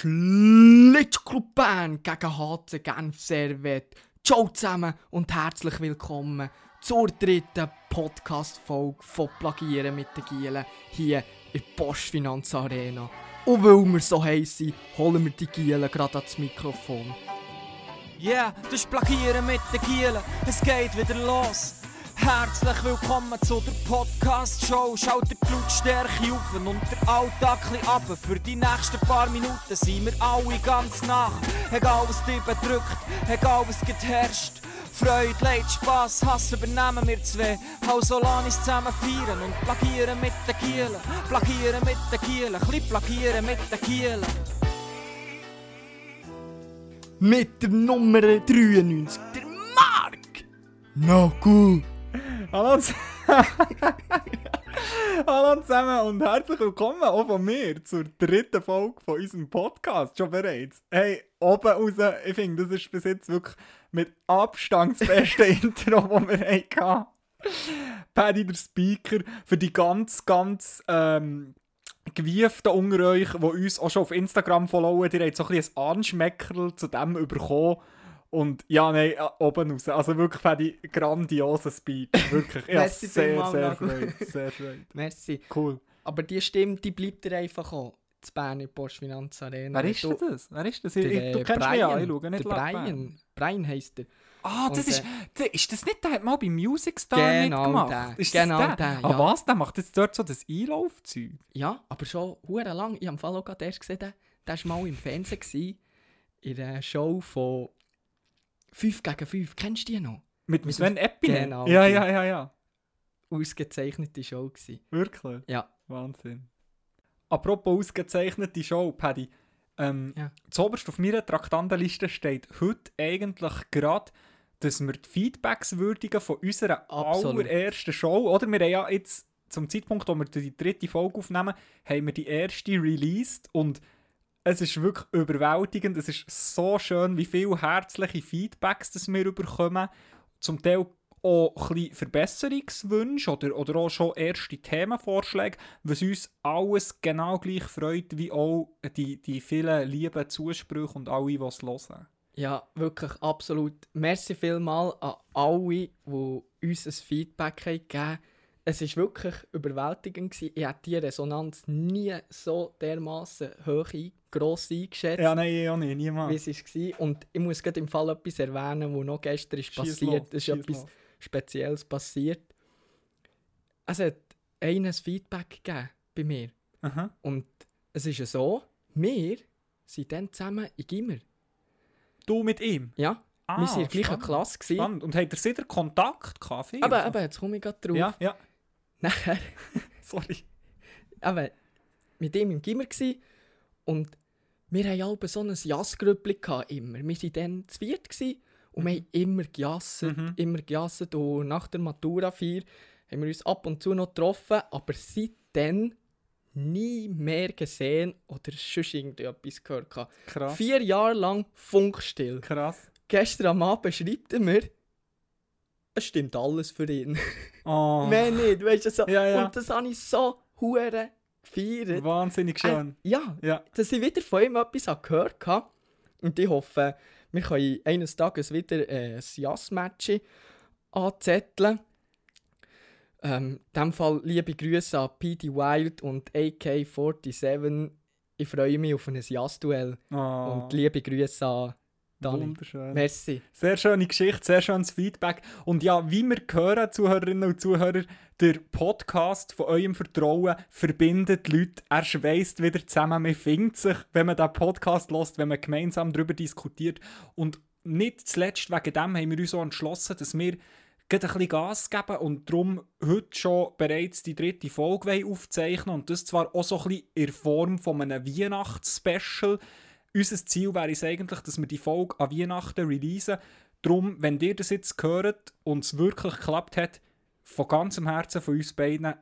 Schlittsclub Bern gegen HC Genf Servet. Ciao zusammen und herzlich willkommen zur dritten Podcast-Folge von Plagieren mit den Gielen hier in der Postfinanz Arena. Und weil wir so heiß sind, holen wir die Gielen gerade ans Mikrofon. Yeah, das ist Plagieren mit den Gielen. Es geht wieder los. Herzlich willkommen zu der Podcast-Show. Schaut die Blutstärke auf und der Alltag ab. Für die nächsten paar Minuten sind wir alle ganz nach. Egal was dich bedrückt, egal was herrscht. Freude, Leid, Spass, Hass übernehmen wir zwei. Hau Solanis zusammen feiern und plagieren mit den Kielen. Plagieren mit den Kielen, chli plagieren mit den Kielen. Mit der Nummer 93, der Mark! No gut! Hallo, Hallo zusammen und herzlich willkommen auch von mir zur dritten Folge von unserem Podcast. Schon bereits. Hey, oben raus, ich finde, das ist bis jetzt wirklich mit Abstand das beste Intro, das wir hatten. Paddy, der Speaker, für die ganz, ganz ähm, Gewieften unter euch, die uns auch schon auf Instagram followen, ihr habt so ein bisschen ein Anschmeckerl zu dem bekommen. Und ja, nein, äh, oben raus. Also wirklich, Paddy, grandioser Speech. Wirklich. Ich Merci sehr, sehr. Freude. Sehr Freude. Merci. Cool. Aber die Stimme, die bleibt dir einfach auch. Das Bern in der Postfinanz Arena. Wer ist denn das? Wer ist das? Ich, Der, ich, du äh, kennst mich ja, Brian. ich schaue nicht der Brian. Brian heisst er. Ah, das Und, ist, äh, der, ist das nicht, der hat mal bei Music Star Genau mitgemacht? der. Ist Genau der? der, Ah, ja. was? Der macht jetzt dort so das Einlaufzeug? Ja, aber schon hure lang. Ich habe im Fall auch gerade erst gesehen, der, der war mal im Fernsehen gewesen, in einer Show von 5 gegen 5. Kennst du die noch? Mit dem Mit Sven Epine? Genau, Ja, ja, ja, ja. Ausgezeichnete Show gewesen. Wirklich? Ja. Wahnsinn. Apropos ausgezeichnete Show, Paddy. Ähm, Ja. Zoberst auf meiner Traktandenliste steht heute eigentlich gerade, dass wir die Feedbacks würdigen von unserer Absolut. allerersten Show. Oder wir haben ja jetzt, zum Zeitpunkt, wo wir die dritte Folge aufnehmen, haben wir die erste released und es ist wirklich überwältigend. Es ist so schön, wie viele herzliche Feedbacks das wir bekommen. Zum Teil auch ein Verbesserungswünsche oder, oder auch schon erste Themenvorschläge, was uns alles genau gleich freut, wie auch die, die vielen lieben Zusprüche und alle, die es hören. Ja, wirklich absolut. Merci vielmal an alle, die uns ein Feedback gegeben haben. Es war wirklich überwältigend. Gewesen. Ich hätte die Resonanz nie so dermaßen hoch, gross eingeschätzt. Ja, nein, ich auch nicht, wie niemals. es war. Und ich muss gerade im Fall etwas erwähnen, was noch gestern ist Schieß passiert. los, Es ist etwas los. Spezielles passiert. Es hat einen ein Feedback gegeben bei mir. Aha. Und es ist ja so, wir sind dann zusammen in Gimmer. Du mit ihm? Ja, Ah, wir waren in der gleichen Klasse. gewesen. Spannend. Und habt ihr sicher Kontakt viel? Aber, aber jetzt komme ich gerade drauf. Ja, ja. Nachher, Sorry. aber mit ihm im Gimmer gsi und wir hatten alle so ein Jassgrüppli immer. Wir waren dann zu viert und wir haben immer gejasset, Mhm. immer gejasset und nach der Matura 4 haben wir uns ab und zu noch getroffen, aber seitdem nie mehr gesehen oder sonst irgendetwas gehört. Krass. Vier Jahre lang funkstill. Krass. Gestern am Abend schreibt er mir, es stimmt alles für ihn. Oh, Mehr nicht, weißt du so. Ja, ja. Und das habe ich so hure gefeiert. wahnsinnig schön. Äh, ja, Ja. dass ich wieder von ihm etwas gehört habe. Und ich hoffe, wir können eines Tages wieder äh, ein Jass-Match anzetteln. Ähm, in diesem Fall liebe Grüße an PD Wild und AK47. Ich freue mich auf ein Jass-Duell. Oh, Und liebe Grüße an Dani. wunderschön. Merci. Sehr schöne Geschichte, sehr schönes Feedback. Und ja, wie wir hören, Zuhörerinnen und Zuhörer, der Podcast von eurem Vertrauen verbindet die Leute. Er schweißt wieder zusammen. Man findet sich, wenn man diesen Podcast lässt, wenn man gemeinsam darüber diskutiert. Und nicht zuletzt wegen dem haben wir uns so entschlossen, dass wir ein bisschen Gas geben und darum heute schon bereits die dritte Folge aufzeichnen und das zwar auch so ein bisschen in Form von einem Weihnachtsspecial. Unser Ziel wäre es eigentlich, dass wir die Folge an Weihnachten releasen. Darum, wenn ihr das jetzt hört und es wirklich geklappt hat, von ganzem Herzen von uns beiden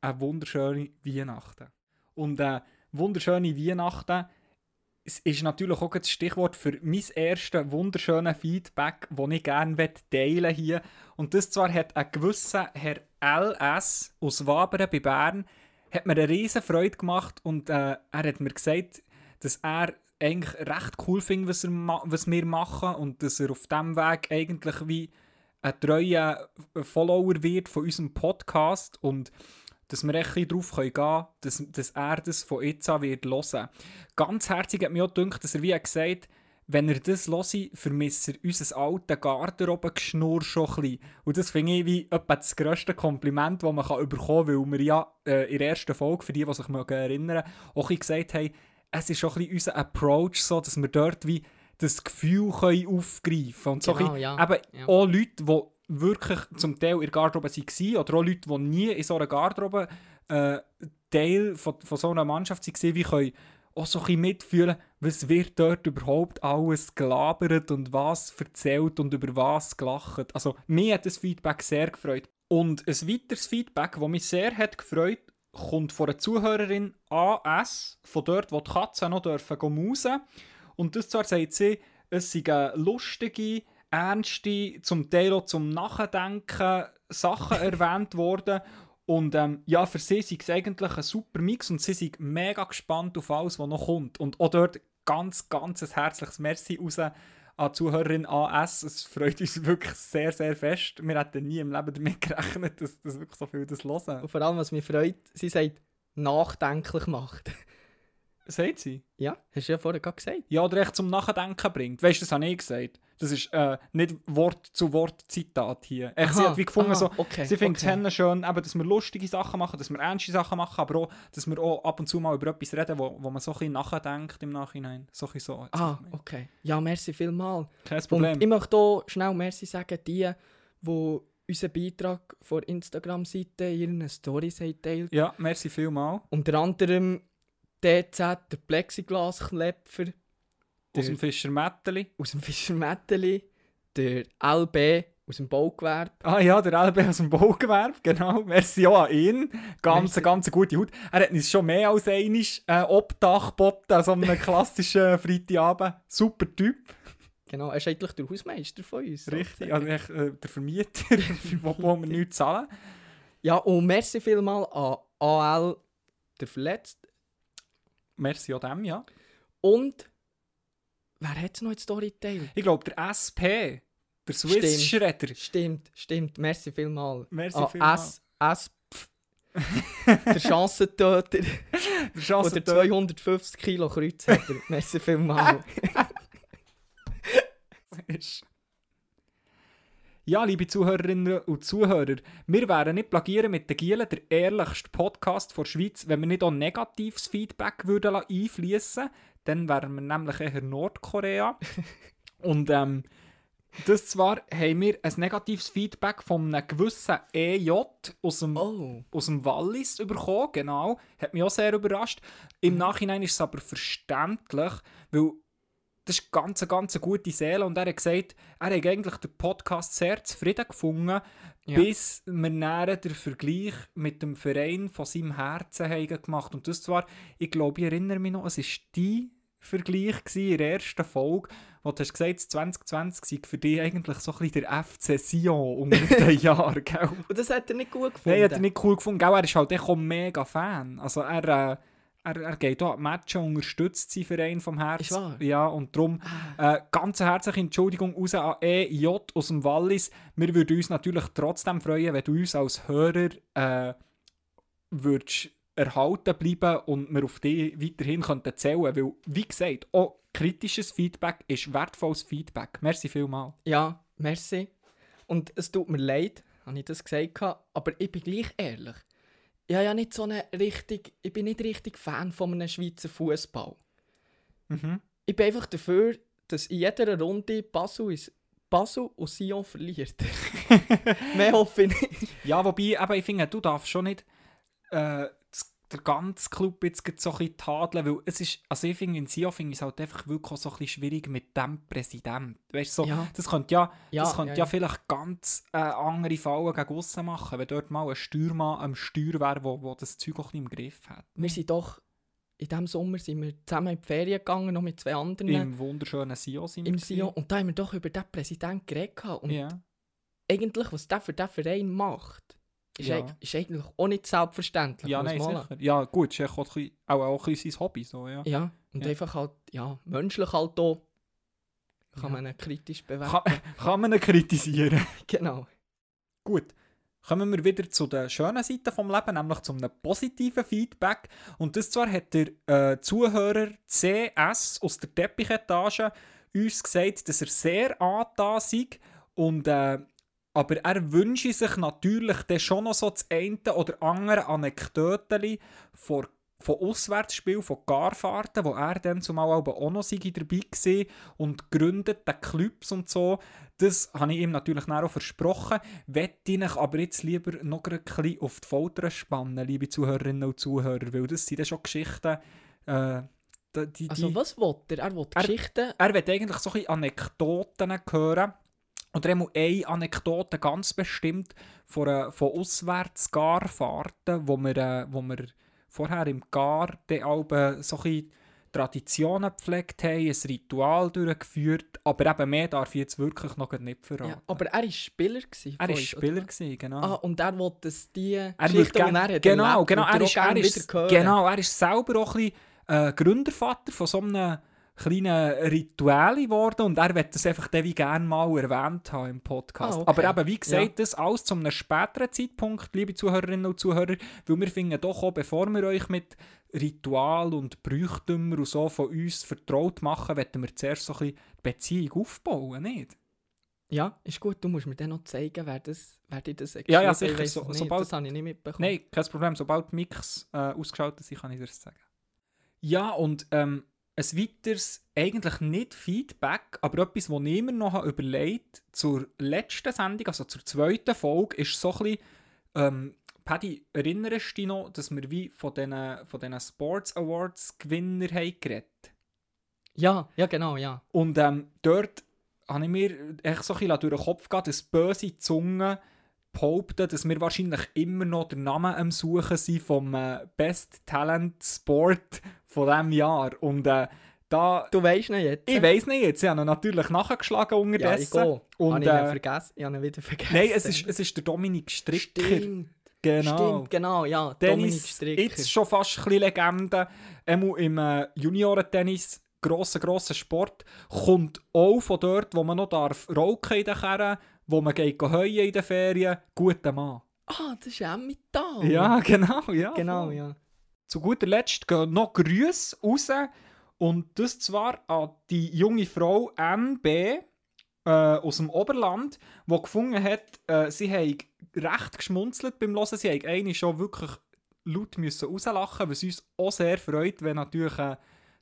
eine wunderschöne Weihnachten. Und eine wunderschöne Weihnachten es ist natürlich auch das Stichwort für mein erstes wunderschönes Feedback, das ich gerne teilen hier. Und das zwar hat ein gewisser Herr LS aus Wabern bei Bern hat mir eine riesen Freude gemacht und äh, er hat mir gesagt, dass er eigentlich recht cool findet, was, er was wir machen und dass er auf diesem Weg eigentlich wie ein treuer Follower wird von unserem Podcast und dass wir echt darauf gehen können, dass, dass er das von jetzt an wird hören. Ganz herzig hat mir auch gedacht, dass er wie gesagt hat, wenn er das höre, vermisse er unser altes Garderobengeschnurr schon ein bisschen. Und das finde ich wie etwa das grösste Kompliment, das man bekommen kann, weil wir ja äh, in der ersten Folge, für die, die sich erinnern auch ein gesagt haben, es ist schon ein bisschen unser Approach so, dass wir dort wie das Gefühl können aufgreifen können. Und so Genau, bisschen, ja. eben Ja. auch Leute, die wirklich zum Teil in der Garderobe waren oder auch Leute, die nie in so einer Garderobe äh, Teil von, von so einer Mannschaft waren, wie können auch so ein mitfühlen, was wird dort überhaupt alles gelabert und was erzählt und über was gelacht. Also mir hat das Feedback sehr gefreut. Und ein weiteres Feedback, das mich sehr hat gefreut, kommt von einer Zuhörerin AS, von dort, wo die Katzen noch dürfen gehen mausen. Und das zwar sagt sie, es sind lustige, ernste, zum Teil auch zum Nachdenken Sachen erwähnt worden. Und ähm, ja, für sie ist es eigentlich ein super Mix und sie sind mega gespannt auf alles, was noch kommt. Und auch dort ganz, ganz ein herzliches Merci raus an Zuhörerin AS. Es freut uns wirklich sehr, sehr fest. Wir hätten nie im Leben damit gerechnet, dass, dass wirklich so viel das hören. Und vor allem, was mich freut, sie sagt, nachdenklich macht. Sagt sie? ja, hast du ja vorher gerade gesagt. Ja, oder echt zum Nachdenken bringt. Weißt du, das habe ich gesagt. Das ist äh, nicht Wort zu Wort Zitat hier. Echt, sie hat wie gefunden, aha, so, okay, sie findet okay. es schön, eben, dass wir lustige Sachen machen, dass wir ernste Sachen machen, aber auch, dass wir auch ab und zu mal über etwas reden, wo, wo man so ein bisschen nachdenkt im Nachhinein. So ein bisschen so. Ah, okay. Ja, merci vielmals. Kein Problem. Und ich möchte hier schnell merci sagen, die, die unseren Beitrag von Instagram-Seite in ihren Stories haben teilt. Ja, merci vielmal. Unter anderem DZ, der Plexiglasklepfer Aus dem Fischer Mätteli. aus dem Fischermätteli, der LB aus dem Baugewerbe. Ah ja, der LB aus dem Baugewerbe, genau. Merci auch an ihn. Ganz, Merci. ganz gute Haut. Er hat uns schon mehr als einmal äh, Obdach geboten, an so einem klassischen Freitagabend. Super Typ. Genau, er ist eigentlich der Hausmeister von uns. Richtig, also äh, der Vermieter, wo, wo wir nichts zahlen. Ja, und merci vielmal an AL, der Verletzte. Merci auch dem, ja. Und wer hat noch in die Story geteilt? Ich glaube, der SP, der Swiss Stimmt. Schredder. Stimmt, stimmt. Merci vielmal. Merci An vielmal. S, S, der Chancentöter, Der der Chance 250 Kilo Kreuzheber. Merci vielmal. Ja, liebe Zuhörerinnen und Zuhörer, wir wären nicht plagieren mit den Gielen der ehrlichste Podcast der Schweiz, wenn wir nicht auch negatives Feedback würden einfließen Dann wären wir nämlich eher Nordkorea. und ähm, das zwar haben wir ein negatives Feedback von einem gewissen EJ aus dem oh. aus dem Wallis bekommen, genau. Hat mich auch sehr überrascht. Im Nachhinein ist es aber verständlich, weil das ist ganz, eine ganz gute Seele und er hat gesagt, er hat eigentlich den Podcast sehr zufrieden gefunden, Ja. bis wir näher den Vergleich mit dem Verein von seinem Herzen haben gemacht Und das zwar, ich glaube, ich erinnere mich noch, es war dein Vergleich in der ersten Folge, wo du hast gesagt, 2020 sei für dich eigentlich so ein bisschen der FC Sion unter den Jahren, gell? Und das hat er nicht gut gefunden. Nein, hat er nicht cool gefunden. Gell, er ist halt echt auch mega Fan. Also er, äh, er, er geht auch die Matches und unterstützt seinen Verein vom Herzen. Ist wahr? Ja, und darum äh, ganz herzliche Entschuldigung raus an EJ aus dem Wallis. Wir würden uns natürlich trotzdem freuen, wenn du uns als Hörer äh, würdest erhalten bleiben und wir auf dich weiterhin könnten zählen Weil, wie gesagt, auch kritisches Feedback ist wertvolles Feedback. Merci vielmals. Ja, merci. Und es tut mir leid, habe ich das gesagt, aber ich bin gleich ehrlich. Ich, habe ja nicht so eine richtig, ich bin nicht richtig Fan von einem Schweizer Fußball. Mhm. Ich bin einfach dafür, dass in jeder Runde Basel, ist, Basel und Sion verliert. Mehr hoffe ich nicht. Ja, wobei, aber ich finde, du darfst schon nicht äh, der ganze Club jetzt so ein bisschen tadeln, weil es ist, also ich finde, in Sion finde ich es halt einfach wirklich so ein bisschen schwierig mit dem Präsident. Weißt so, Ja. das könnte ja, Ja, das könnte ja, ja, vielleicht ganz äh, andere Fallen gegen aussen machen, wenn dort mal ein Steuermann am Steuer wäre, wo, wo das Zeug auch bisschen im Griff hat. Wir sind doch, in diesem Sommer sind wir zusammen in die Ferien gegangen, noch mit zwei anderen Im wunderschönen Sion sind im wir Sion. Und da haben wir doch über den Präsidenten geredet. Und Ja. eigentlich, was der für den Verein macht, ist, Ja. eig- ist eigentlich auch nicht selbstverständlich. Ja, nein, man sicher. Ja, gut, ist auch, ein auch, auch ein bisschen sein Hobby, so, ja. Ja, Und Ja. einfach halt, ja, menschlich halt auch kann Ja. man ihn kritisch bewerten. Kann, kann man ihn kritisieren? Genau. Gut. Kommen wir wieder zu den schönen Seiten vom Leben, nämlich zu einem positiven Feedback. Und das zwar hat der äh, Zuhörer CS aus der Teppichetage uns gesagt, dass er sehr angetan sei und äh, aber er wünsche sich natürlich dann schon noch so das eine oder andere Anekdoten von, von Auswärtsspielen, von Garfahrten, wo er dann zumal auch noch dabei war und gründet den Clubs und so. Das habe ich ihm natürlich auch versprochen. Wette ich aber jetzt lieber noch ein bisschen auf die Folter spannen, liebe Zuhörerinnen und Zuhörer, weil das sind dann schon Geschichten, äh, die, die, Also was will er? Er will Er- Geschichten... er will eigentlich so ein Anekdoten hören. Oder einmal eine Anekdote ganz bestimmt von, äh, von Auswärtsgarfahrten, wo wir, äh, wo wir vorher im Gar dann so ein Traditionen gepflegt haben, ein Ritual durchgeführt. Aber eben mehr darf ich jetzt wirklich noch nicht verraten. Ja, aber er war Spieler. Gewesen er war Spieler, gewesen, genau. Ah, und er will, dass die Er die gern- er hat genau, erlebt, genau, er ist, er ist, genau, er ist selber auch ein bisschen äh, Gründervater von so einem kleinen Ritual geworden und er wird das einfach dann wie gerne mal erwähnt haben im Podcast. Ah, okay. Aber eben, wie gesagt, das alles zu einem späteren Zeitpunkt, liebe Zuhörerinnen und Zuhörer, weil wir finden doch auch, bevor wir euch mit Ritual und Brüchtümern und so von uns vertraut machen, werden wir zuerst so ein bisschen Beziehung aufbauen, nicht? Ja, ist gut. Du musst mir dann noch zeigen, wer, das, wer dir das Ja, ja, geschrieben sicher, so- sobald- Das habe ich nicht mitbekommen. Nein, kein Problem. Sobald die Mix äh, ausgeschaltet sind, kann ich dir das sagen. Ja, und ähm, ein weiteres, eigentlich nicht Feedback, aber etwas, das ich mir noch habe überlegt zur letzten Sendung, also zur zweiten Folge, ist so ein bisschen, ähm, Paddy, erinnerst du dich noch, dass wir wie von diesen, von diesen Sports Awards Gewinner haben geredet? Ja, ja, genau, ja. Und ähm, dort habe ich mir echt so ein bisschen durch den Kopf gehabt, dass böse Zungen behaupten, dass wir wahrscheinlich immer noch den Namen am Suchen sind vom äh, Best Talent Sport von diesem Jahr. Und äh, da, Du weißt nicht jetzt. ich weiß nicht jetzt, ich habe ihn natürlich nachgeschlagen ja, ich unterdessen. gehe. Und, habe ich äh, vergessen? Ich habe ihn wieder vergessen. Nein, es ist, es ist der Dominik Stricker. Stimmt, Genau. stimmt, genau, ja. Dominik Tennis, Stricker. jetzt schon fast ein bisschen Legende. Einmal im äh, Juniorentennis, grosser, grosser Sport. Kommt auch von dort, wo man noch darf rauchen in den Kerren, wo man geht heuen in den Ferien. Guter Mann. Ah, das ist Emmental. Ja, genau, ja. Genau, voll. ja. Zu guter Letzt gehen noch Grüße raus. Und das zwar an die junge Frau MB äh, aus dem Oberland, die gefunden hat, äh, sie haben recht geschmunzelt beim Hören. Sie haben eine schon wirklich laut müssen rauslachen, was uns auch sehr freut, wenn natürlich äh,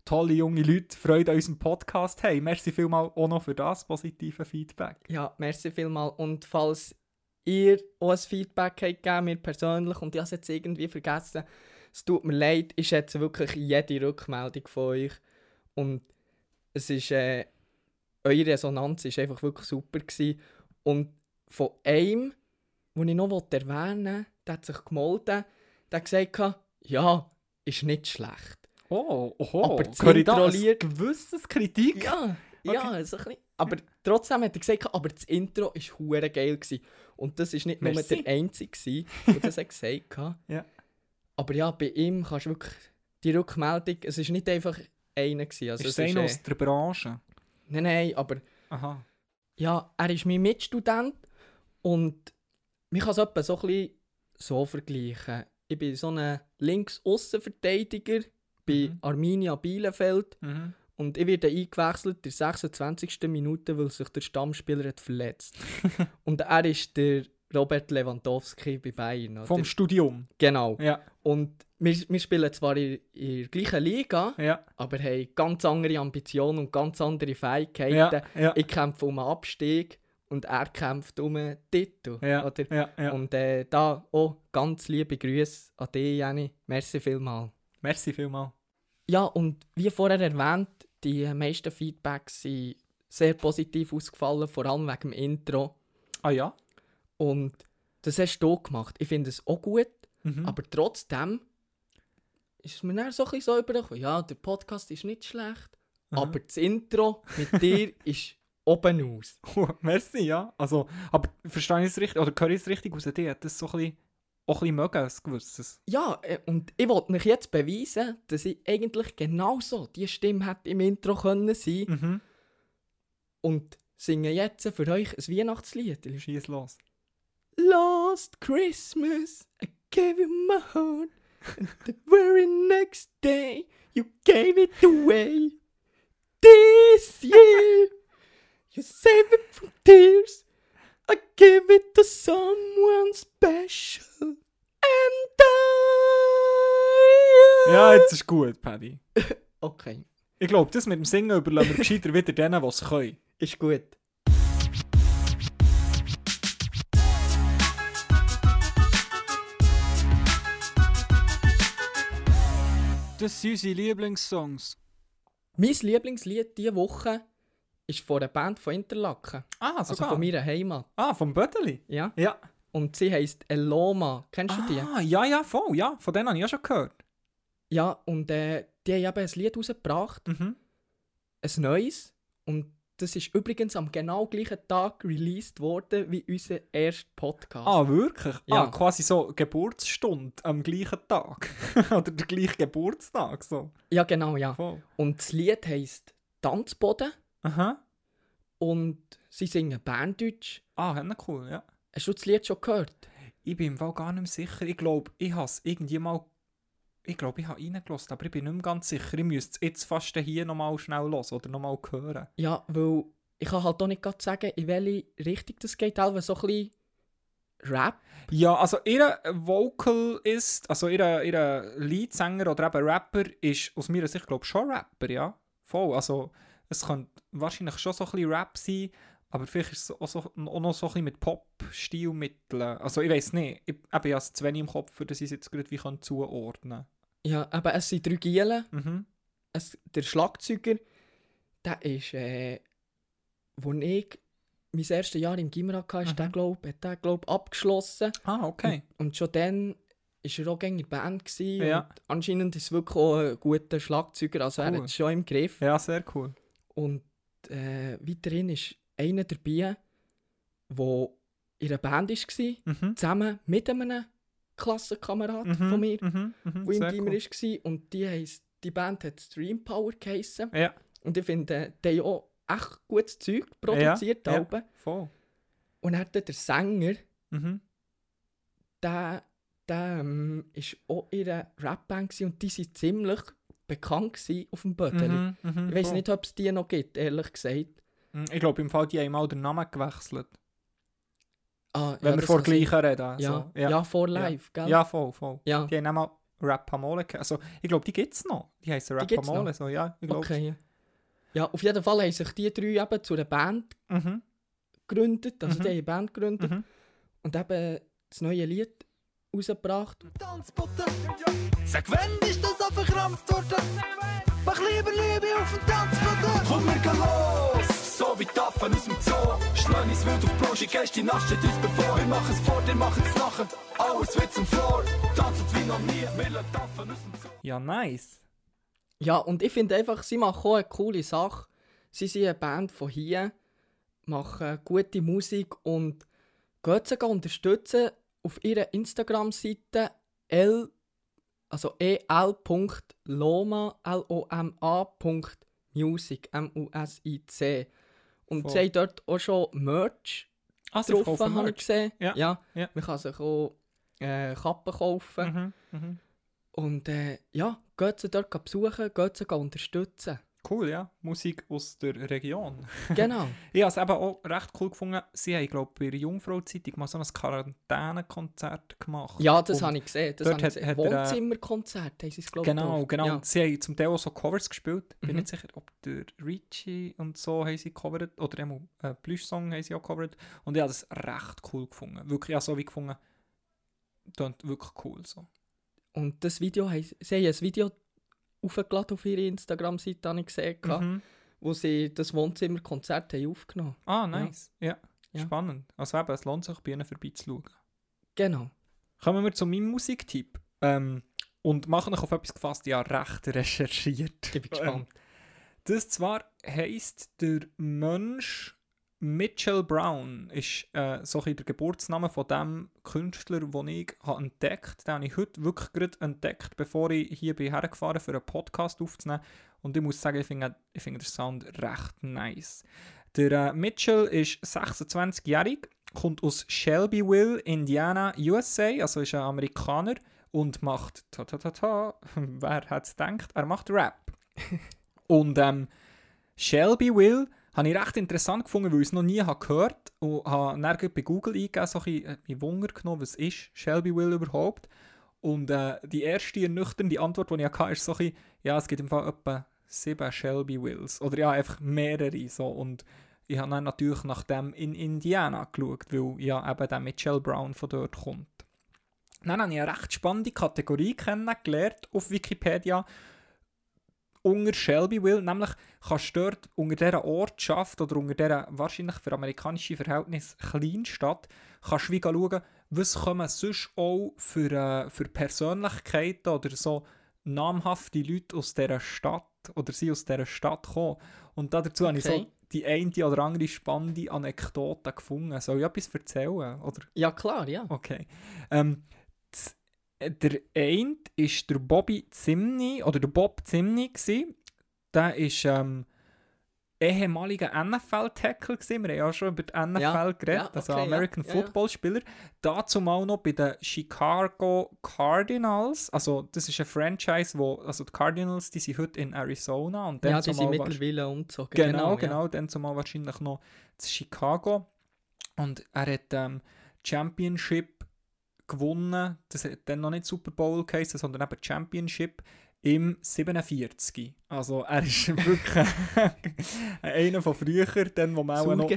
tolle junge Leute Freude an unserem Podcast haben. Merci vielmals auch noch für das positive Feedback. Ja, merci vielmal. Und falls ihr auch ein Feedback habt mir persönlich, und ich habe es jetzt irgendwie vergessen, es tut mir leid, ich schätze wirklich jede Rückmeldung von euch. Und es ist, äh, eure Resonanz ist einfach wirklich super gewesen. Und von einem, den ich noch erwähnen wollte, der hat sich gemeldet, der hat gesagt, ja, ist nicht schlecht. Oh, oho. Aber Intro-Lied- gewisses Kritik? Ja, ja, Okay. so ein bisschen. Aber trotzdem hat er gesagt, aber das Intro war hure geil. Gewesen. Und das war nicht nur Merci. der Einzige, gewesen, der das hat gesagt hat. Ja. Aber ja, bei ihm kannst du wirklich die Rückmeldung, es war nicht einfach einer. Gewesen. Also Ist es einer aus der Branche? Nein, nein, aber Aha. ja, er ist mein Mitstudent und man kann es etwa so ein bisschen so vergleichen. Ich bin so ein Links-Aussenverteidiger bei Mhm. Arminia Bielefeld. Mhm. Und ich werde eingewechselt in der 26. Minute, weil sich der Stammspieler hat verletzt. und er ist der Robert Lewandowski bei Bayern. Oder? Vom Studium. genau. Ja, Und wir, wir spielen zwar in, in der gleichen Liga, ja, aber haben ganz andere Ambitionen und ganz andere Fähigkeiten. ja. Ich kämpfe um einen Abstieg und er kämpft um einen Titel. Oder? ja, ja. Und äh, da auch ganz liebe Grüße an dich, Jenny. Merci vielmals. Merci vielmals. Ja, und wie vorher erwähnt, die meisten Feedbacks sind sehr positiv ausgefallen, vor allem wegen dem Intro. Ah ja? Und das hast du gemacht. Ich finde es auch gut, Mhm. aber trotzdem ist es mir dann so ein bisschen so übergekommen. Ja, der Podcast ist nicht schlecht, Aha. aber das Intro mit dir ist oben aus. Oh, merci, ja. Also, aber verstehe ich es richtig, oder höre ich es richtig aus? Hat das so ein bisschen auch ein bisschen mögen, ein gewisses. Ja, äh, und ich wollte euch jetzt beweisen, dass ich eigentlich genauso die Stimme hätte im Intro können sein Mhm. und singe jetzt für euch ein Weihnachtslied. Schieß los. Last Christmas, I gave you my heart, and the very next day, you gave it away. This year, you save it from tears. I give it to someone special, and I. Ja, jetzt ist gut, Paddy. Okay, Ich glaube, das mit dem Singen überlassen wir gescheiter wieder denen, es können. ist gut. Das sind unsere Lieblingssongs. Mein Lieblingslied diese Woche ist von einer Band von Interlaken, Ah, also sogar. von meiner Heimat. ah, vom Bötteli? Ja. Ja. Und sie heisst Eloma. Kennst du die? Ah, ja, ja, voll, ja. Von denen habe ich ja schon gehört. Ja, und äh, die haben eben ein Lied rausgebracht, Mhm. ein neues. Und das ist übrigens am genau gleichen Tag released worden wie unser erster Podcast. Ah, wirklich? Ja. Ah, quasi so Geburtsstunde am gleichen Tag. Oder der gleiche Geburtstag, so. Ja, genau, ja. Voll. Und das Lied heisst Tanzboden Aha. und sie singen Berndeutsch. Ah, cool, ja. Hast du das Lied schon gehört? Ich bin im Fall gar nicht sicher. Ich glaube, ich habe es irgendwie mal... Ich glaube, ich habe reingelassen, aber ich bin nicht mehr ganz sicher. Ich müsste es jetzt fast hier nochmal schnell hören oder nochmal hören. Ja, weil ich kann halt auch nicht gerade sagen, in welche Richtung das geht. Also so ein bisschen Rap. Ja, also ihr Vocal ist, also ihr, ihr Leadsänger oder eben Rapper ist aus meiner Sicht, glaube ich, schon Rapper, ja. Voll, also es könnte wahrscheinlich schon so ein bisschen Rap sein, aber vielleicht ist es auch, so, auch noch so ein bisschen mit Pop-Stilmitteln. Also ich weiß nicht, ich habe ja zu wenig im Kopf, für das ich es jetzt gerade wie kann zuordnen Ja, aber es sind drei Gielen. Mhm. es, der Schlagzeuger, der ist, äh, wo ich mein erstes Jahr im Gimmer hatte, ist Mhm. der, glaub, hat der, glaub, abgeschlossen. Ah, okay. Und, und schon dann war er auch in der Band. Gewesen, Ja. Und anscheinend ist es wirklich auch ein guter Schlagzeuger, also er Cool. hat es schon im Griff. Ja, sehr cool. Und äh, weiterhin ist einer dabei, der in einer Band war, Mhm. zusammen mit einem Klassenkamerad von mir, Mhm. Mhm. der im cool. war. Und die, heisst, die Band hat Stream Power geheissen. Ja, Und ich finde, die haben auch echt gutes Zeug produziert. Ja, ja. Voll. Und dann der Sänger, Mhm. der, der ähm, ist auch in einer Rapband und die waren ziemlich bekannt auf dem Bötteli. Mhm. Mhm. Ich weiß nicht, ob es die noch gibt, ehrlich gesagt. Ich glaube, im Fall, die haben mal den Namen gewechselt. Ah, Wenn wir das vor gleichen reden. Also, Ja, ja. vor live, gell? Ja, voll, voll. Ja. Die haben mal Rapamole. Also, ich glaube, die gibt es noch. Die heißen Rapamole. So, ja, ich glaube. okay. Ja, auf jeden Fall haben sich die drei eben zu einer Band Mhm. gegründet. Also Mhm. die haben eine Band gegründet Mhm. und eben das neue Lied rausgebracht. Tanzbotten. Sag, wann ist das auf verkrampft worden? Mach lieber Liebe auf dem Tanzboden. Komm, wir gehen los, so wie die Affen aus dem Zoo. Schlagen ins Wild auf Geist, die Nacht steht uns bevor. Wir machen es vor, wir machen es nachher. Alles wird zum Floor. Tanzen wie noch nie, wir lassen die Affen aus dem Zoo. Ja, nice. Ja, und ich finde einfach, sie machen auch eine coole Sache. Sie sind eine Band von hier, machen gute Musik und geht sie unterstützen auf ihrer Instagram-Seite l, also el.loma, L-O-M-A. Music, M-U-S-I-C. Und Voll. sie haben dort auch schon Merch Ah, drauf, habe ich gesehen. Ja, ja. ja. Man kann sich auch äh, Kappen kaufen. Mhm. Mhm. Und äh, ja, geht sie dort besuchen, geht sie unterstützen. Cool, ja. Musik aus der Region. Genau. Ich habe es eben auch recht cool gefunden. Sie haben, glaube ich, bei der Jungfrau-Zeitung mal so ein Quarantänekonzert gemacht. Ja, das habe ich gesehen. Das dort ich hat- gesehen. hat äh, Wohnzimmerkonzert haben sie es, glaube ich. Genau, genau. Ja. Sie haben zum Teil auch so Covers gespielt. Bin Mhm. nicht sicher, ob der Richie und so haben sie covered oder einmal äh, Plüsch-Song haben sie auch covered. Und ich habe das recht cool gefunden. Wirklich, ja, so wie gefunden. Klingt wirklich cool so. Und das Video, sie haben ein Video aufgeladen auf ihre Instagram-Seite, habe ich gesehen, Mhm. wo sie das Wohnzimmerkonzert haben aufgenommen Ah, nice. Ja. Ja. Spannend. Also eben, es lohnt sich, bei ihnen vorbeizuschauen. Genau. Kommen wir zu meinem Musiktipp. Ähm, und machen euch auf etwas gefasst, ja, recht recherchiert. Ich bin gespannt. Ähm, das zwar heisst der Mensch Mitchell Brown ist äh, so ein der Geburtsname von dem Künstler, den ich habe entdeckt habe. Den habe ich heute wirklich gerade entdeckt, bevor ich hier bin hergefahren für einen Podcast aufzunehmen. Und ich muss sagen, ich finde, ich finde den Sound recht nice. Der äh, Mitchell ist 26-jährig, kommt aus Shelbyville, Indiana, USA, also ist ein Amerikaner und macht, ta ta ta ta, wer hätte es gedacht, er macht Rap. und ähm, Shelbyville habe ich recht interessant gefunden, weil ich es noch nie habe gehört und habe dann bei Google eingegeben, so ein bisschen, äh, Wunder genommen, was ist Shelbyville überhaupt? Und äh, die erste ernüchternde Antwort, die ich hatte, ist so ein ja, es gibt im Fall etwa sieben Shelby Wills. Oder ja, einfach mehrere. So. Und ich habe dann natürlich nach dem in Indiana geschaut, weil ja eben der Mitchell Brown von dort kommt. Dann habe ich eine recht spannende Kategorie kennengelernt auf Wikipedia unter Shelbyville, nämlich kannst du dort unter dieser Ortschaft oder unter dieser wahrscheinlich für amerikanische Verhältnisse Kleinstadt, kannst du wie schauen, was kommen sonst auch für, äh, für Persönlichkeiten oder so namhafte Leute aus dieser Stadt oder sie aus dieser Stadt kommen. Und dazu habe ich so Okay. die eine oder andere spannende Anekdote gefunden. Soll ich etwas erzählen? Oder? Ja, klar, ja. Okay. Ähm, äh, der eine ist der Bobby Zimny, oder der Bob Zimny gsi. Der ist ähm, ehemaliger NFL-Tackle gsi. Wir haben ja schon über die NFL Ja, geredet, ja, also okay, American ja, ja, ja. Football-Spieler. Dazu mal noch bei den Chicago Cardinals. Also das ist ein Franchise, wo, also die Cardinals, die sind heute in Arizona. Und dann Ja, die sind mittlerweile umgezogen. Genau, ja. genau. Dann zumal wahrscheinlich noch zu Chicago. Und er hat ähm, Championship gewonnen. Das hat dann noch nicht Super Bowl geheißen, sondern eben Championship im 47. Also er ist wirklich einer von früher, dann, wo man auch noch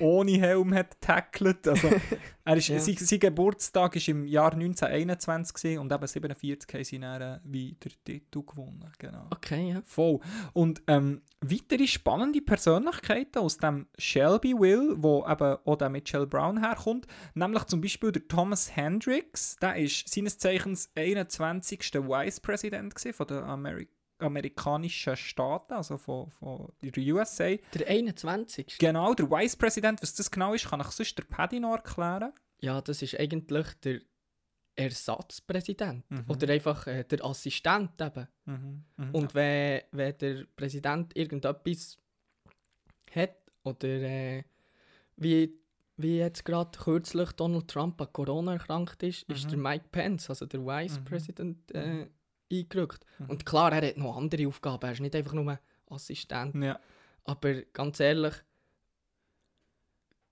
ohne Helm hat tackelt. Also, er ist, Ja. sein, sein Geburtstag war im Jahr 1921 gewesen und eben 47 haben sie dann äh, wie der Titel gewonnen. Genau. Okay, ja. Voll. Und ähm, weitere spannende Persönlichkeiten aus dem Shelbyville, wo eben auch der Mitchell Brown herkommt, nämlich zum Beispiel der Thomas Hendricks, der ist seines Zeichens 21. Vice-Präsident gewesen von den Ameri amerikanischen Staaten, also von, von der USA. Der 21. Genau, der Vice-Präsident, was das genau ist, kann ich sonst der Paddy noch erklären. Ja, das ist eigentlich der Ersatzpräsident. Mhm. Oder einfach äh, der Assistent eben. Mhm, mhm. Und wenn, wenn der Präsident irgendetwas hat, oder äh, wie, wie jetzt gerade kürzlich Donald Trump an Corona erkrankt ist, ist Mhm. der Mike Pence, also der Vice Mhm. President, äh, eingerückt. Mhm. Und klar, er hat noch andere Aufgaben, er ist nicht einfach nur Assistent. ja. Aber ganz ehrlich,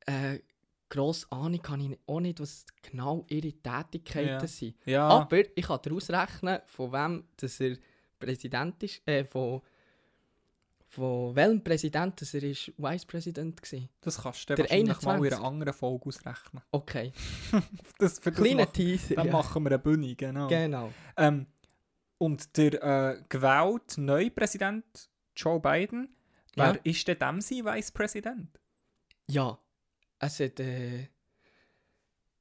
äh, grosse Ahnung habe ich auch nicht, was genau ihre Tätigkeiten Ja. sind. ja. Aber ich kann daraus rechnen, von wem dass er Präsident ist, äh, von, von welchem Präsident dass er ist Vice President war. das kannst du der wahrscheinlich mal in 21. einer anderen Folge ausrechnen. Okay, Das, für das kleiner Teaser. Dann ja. machen wir eine Bühne, genau. Genau. Ähm, und der äh, gewählte neue Präsident Joe Biden, Ja. wer ist denn dem sein Vice-Präsident? Ja, es hat, äh,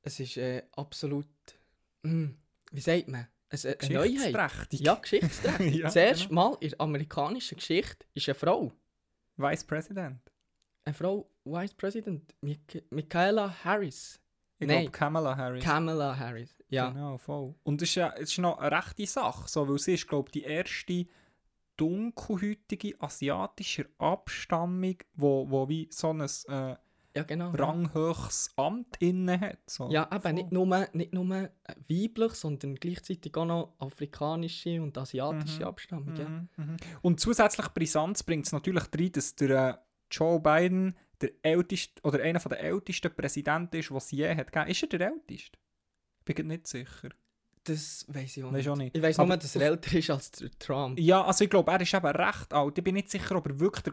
es ist äh, absolut, hm, wie sagt man, es, äh, eine Neuheit. Ja, Geschichtsträchtig. Ja, Zuerst genau. mal in der amerikanischen Geschichte ist eine Frau, Vice-Präsident. eine Frau Vice President, Michaela Harris. Ich Nein. glaube Kamala Harris. Kamala Harris. Ja. Genau, voll. Und es ist, ja, es ist noch eine rechte Sache, so, weil sie ist, glaube ich, die erste dunkelhäutige asiatische Abstammung, wo, wo wie so ein äh, Ja, genau. ranghohes Amt inne hat. So. Ja, Voll. nicht nur, nicht nur äh, weiblich, sondern gleichzeitig auch noch afrikanische und asiatische Mhm. Abstammung. Ja. Mhm, mhm. Und zusätzlich Brisanz bringt es natürlich rein, dass der äh, Joe Biden der älteste oder einer der ältesten Präsidenten ist, was je hat. Ist er der älteste? Bin ich nicht sicher. Das weiß ich auch Weisst nicht. auch nicht. Ich weiß nur, dass er älter ist als Trump. Ja, also ich glaube, er ist eben recht alt. Ich bin nicht sicher, ob er wirklich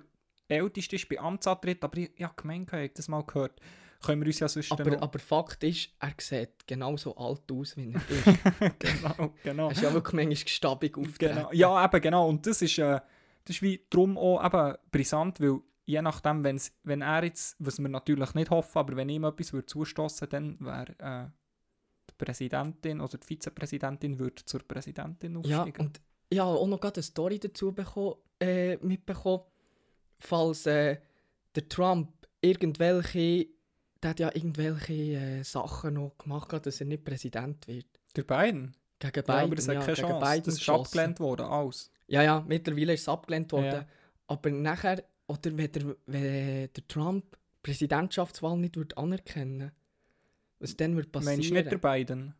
der älteste ist bei Amtsantritt, aber ich ja, gemeint, ich habe das mal gehört. Können wir uns ja sonst Aber, noch... aber Fakt ist, er sieht genauso alt aus, wie er ist. genau, genau. er ist ja wirklich manchmal gestabig aufgetreten. Genau. Ja, eben genau. Und das ist, äh, das ist wie drum auch eben brisant, weil je nachdem, wenn's, wenn er jetzt, was wir natürlich nicht hoffen, aber wenn ihm etwas würde zustoßen, dann wäre äh, Präsidentin oder die Vizepräsidentin würde zur Präsidentin Ja, aufsteigen. und ich habe auch noch gerade eine Story dazu bekommen, äh, mitbekommen, falls äh, der Trump irgendwelche, der hat ja irgendwelche äh, Sachen noch gemacht, dass er nicht Präsident wird. Der beiden. Gegen Ja, Biden, aber das hat ja, keine gegen Chance. Biden Das ist abgelehnt worden, alles. Ja, ja, mittlerweile ist es abgelehnt worden. Ja. Aber nachher, oder wenn der, wenn der Trump die Präsidentschaftswahl nicht würde anerkennen was dann würde passieren? Meinst du nicht der beiden?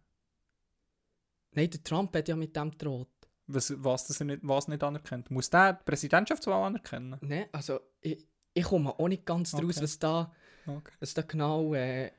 Nein, der Trump hat ja mit dem gedroht. Was, was, das er nicht, was nicht anerkennt? Muss der die Präsidentschaftswahl anerkennen? Ne? Also, ich, ich komme auch nicht ganz draus, Okay. was da, Okay. was da genau, äh,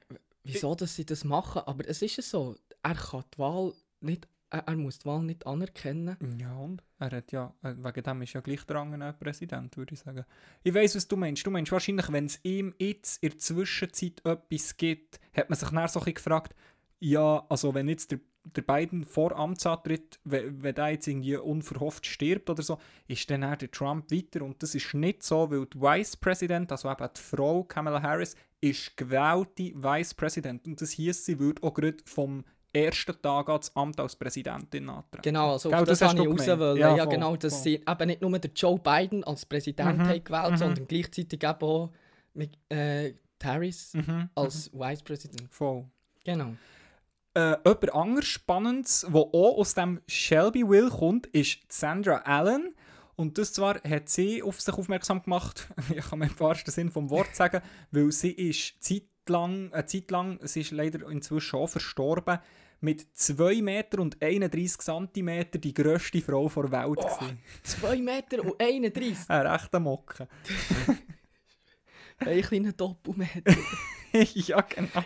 wieso dass sie das machen. Aber es ist ja so, er kann die Wahl nicht, er, er muss die Wahl nicht anerkennen. Ja, und? Er hat ja, äh, wegen dem ist ja gleich der andere Präsident, würde ich sagen. Ich weiss, was du meinst. Du meinst wahrscheinlich, wenn es ihm jetzt in der Zwischenzeit etwas gibt, hat man sich nachher so ein gefragt, ja, also wenn jetzt der, der Biden vor Amtsantritt, wenn, wenn der jetzt irgendwie unverhofft stirbt oder so, ist dann der Trump weiter. Und das ist nicht so, weil die Vice President, also eben die Frau Kamala Harris, ist gewählte Vice President. Und das hieß, sie würde auch gerade vom ersten Tag an das Amt als Präsidentin antreten. Genau, also Gell, das, das habe ich raus wollen. Ja, Ja, voll, genau, dass voll. sie eben nicht nur den Joe Biden als Präsident Mhm, haben gewählt, mhm. sondern gleichzeitig eben auch mit, äh, Harris Mhm, als Vice President. Voll. Genau. Äh, etwas anderes Spannendes, was auch aus dem Shelbyville kommt, ist Sandra Allen. Und das zwar hat sie auf sich aufmerksam gemacht, ich kann mir im wahrsten Sinn vom Wort sagen, weil sie ist zeitlang, eine Zeit lang, sie ist leider inzwischen auch verstorben, mit 2 Meter und 31 Zentimeter die grösste Frau der Welt. gewesen. 2 Meter und 31. Ein rechter Mocke. Ein kleiner Doppelmeter. ja, genau.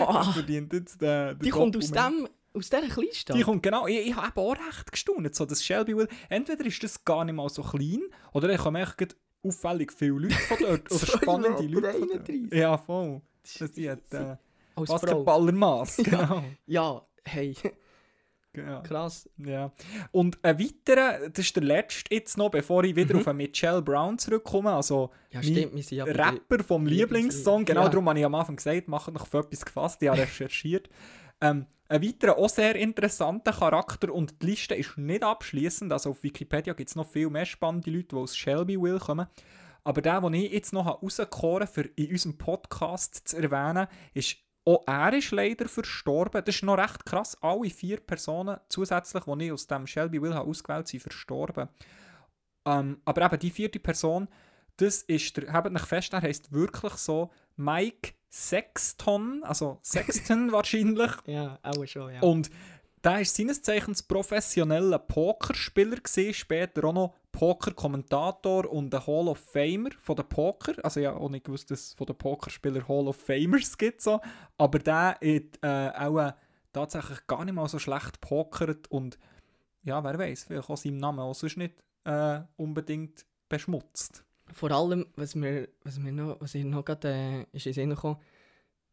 Ah, Verdient jetzt der, der die kommt aus, dem, aus dieser Kleinstadt. Die kommt genau, ich, ich habe auch recht gestaunt, so das Shelbyville, entweder ist das gar nicht mal so klein, oder echt gerade auffällig viele Leute von dort, oder spannende Leute von dort. 31. Ja, voll. Das die hat äh, als Frau. Basketballermaß, genau. Ja, hey, genau. krass. Ja. Und ein weiterer, das ist der letzte jetzt noch, bevor ich wieder Mhm. auf Michelle Brown zurückkomme, also Ja, stimmt, wir sind ja Rapper vom Lieblingssong, genau Ja. darum habe ich am Anfang gesagt, macht noch auf etwas gefasst, ich habe recherchiert. Ähm, ein weiterer, auch sehr interessanter Charakter und die Liste ist nicht abschließend, also auf Wikipedia gibt es noch viel mehr spannende Leute, die aus Shelbyville kommen. Aber der, den ich jetzt noch rausgekoren habe, für in unserem Podcast zu erwähnen, ist, auch er ist leider verstorben. Das ist noch recht krass. Alle vier Personen zusätzlich, die ich aus dem Shelbyville habe ausgewählt sind, verstorben. Ähm, aber eben die vierte Person, das ist der, habt euch fest, er heisst wirklich so Mike Sexton, also Sexton wahrscheinlich. Ja, auch schon, ja. Und der ist seines Zeichens professioneller Pokerspieler gewesen, später auch noch Poker-Kommentator und ein Hall of Famer von der Poker. Also ja, auch nicht gewusst, dass es von den Pokerspielern Hall of Famers gibt. So. Aber der hat äh, auch äh, tatsächlich gar nicht mal so schlecht pokert und ja, wer weiß, vielleicht auch seinem Namen auch sonst nicht äh, unbedingt beschmutzt. Vor allem, was mir, was mir noch, was ich noch gerade, äh, ist in den Sinn gekommen,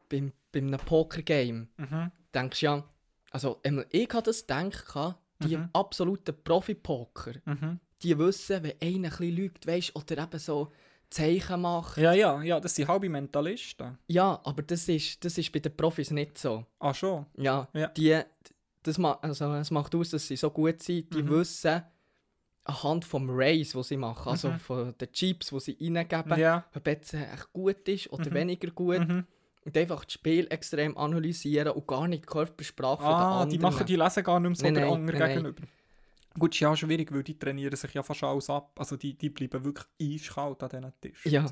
beim, beim einem Poker-Game, Mhm. denkst du ja, also ich habe das gedacht, die Mhm. absoluten Profi-Poker, Mhm. die wissen, wenn einer ein bisschen lügt, weißt, oder eben so Zeichen macht. Ja, ja, ja, das sind halbe Mentalisten. Ja, aber das ist, das ist bei den Profis nicht so. Ah, schon? Ja, Ja. die, das, ma also, es macht aus, dass sie so gut sind, die Mhm. wissen anhand vom Race, was sie machen, also Mhm. von den Chips, die sie reingeben, Ja. ob jetzt äh, echt gut ist oder Mhm. weniger gut. Und einfach das Spiel extrem analysieren und gar nicht die Körpersprache Ah, anderen. die machen die lesen gar nicht mehr so Nein, der nein, anderen nein, nein. gegenüber. Gut, ist ja schwierig, weil die trainieren sich ja fast alles ab. Also die, die bleiben wirklich eiskalt an diesen Tisch. Ja.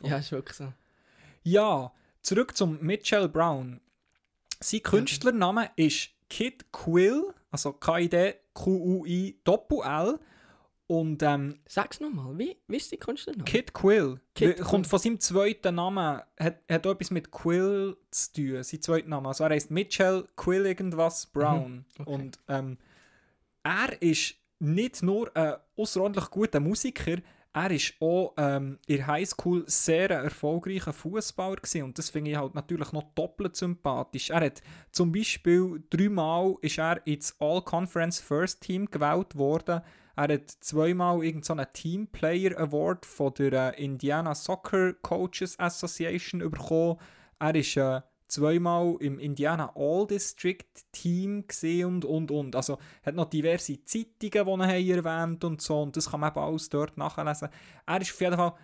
Ja, ist wirklich so. ja, zurück zum Mitchell Brown. Sein Künstlername ist Kid Quill, also K-I-D-Q-U-I Doppel-L. Und ähm, Sag's nochmal, wie, wie ist die Künstlername? Kid Quill Kid kommt von seinem zweiten Namen, hat, hat auch etwas mit Quill zu tun, sein zweiter Name. Also er heißt Mitchell Quill irgendwas Brown. okay. Und ähm, er ist nicht nur ein außerordentlich guter Musiker, er ist auch ähm, in der Highschool sehr erfolgreicher Fußballer gewesen. und das finde ich halt natürlich noch doppelt sympathisch. Er hat zum Beispiel dreimal ist er ins All-Conference First Team gewählt worden. Er hat zweimal irgendeinen so Team Player Award von der äh, Indiana Soccer Coaches Association bekommen. Er ist äh, zweimal im Indiana All District Team gesehen und und und. Also hat noch diverse Zeitungen, die er erwähnt und so. Und das kann man eben alles dort nachlesen. Er ist auf jeden Fall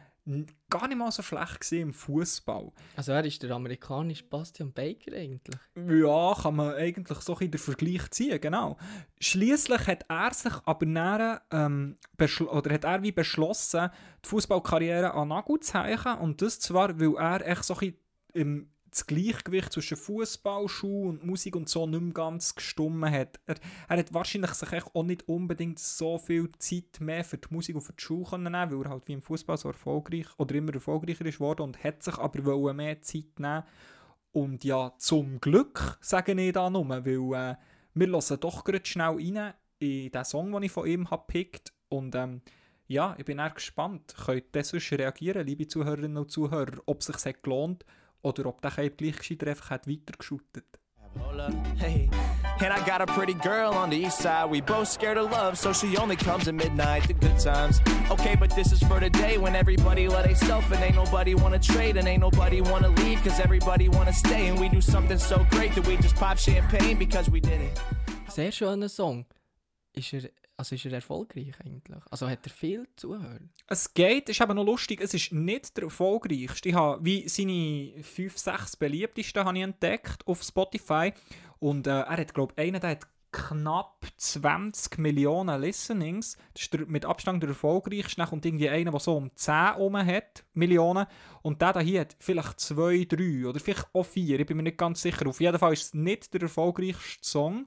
gar nicht mal so schlecht gesehen im Fußball. Also er ist der amerikanische Bastian Baker eigentlich. Ja, kann man eigentlich so bisschen den Vergleich ziehen, genau. Schließlich hat er sich aber dann, ähm, oder hat er wie beschlossen, die Fußballkarriere an Nagel zu hängen. Und das zwar, weil er echt so ein im, das Gleichgewicht zwischen Fußball, Schuh und Musik und so nicht mehr ganz gestummen hat. Er, er hat wahrscheinlich sich auch nicht unbedingt so viel Zeit mehr für die Musik und für die können nehmen, weil er halt wie im Fußball so erfolgreich oder immer erfolgreicher ist worden und hat sich aber mehr Zeit nehmen und ja, zum Glück sage ich da nur, weil äh, wir hören doch gerade schnell rein in den Song, den ich von ihm habe gepickt. Und ähm, ja, ich bin eher gespannt. Könnt ihr sonst reagieren, liebe Zuhörerinnen und Zuhörer, ob es sich hat gelohnt oder ob der Cape gleich gescheiter einfach hat up, hey. And I got a pretty girl on the east side. We both scared of love, so she only comes at midnight. The good times. Okay, but this is for the day when everybody let theyself and ain't nobody wanna trade and ain't nobody wanna leave cause everybody wanna stay. And we do something so great that we just pop champagne because we did it. Sehr schöner Song. Ist er, also ist er erfolgreich eigentlich? Also hat er viel Zuhörer? Es geht, ist aber noch lustig, es ist nicht der erfolgreichste. Ich habe wie seine 5, 6 beliebtesten habe ich entdeckt auf Spotify. Und äh, er hat, glaube ich, einen, der hat knapp 20 Millionen Listenings. Das ist der, mit Abstand der erfolgreichste. Dann kommt irgendwie einer, der so um 10 herum hat, Millionen. Und der hier hat vielleicht 2, 3 oder vielleicht auch 4. Ich bin mir nicht ganz sicher. Auf jeden Fall ist es nicht der erfolgreichste Song.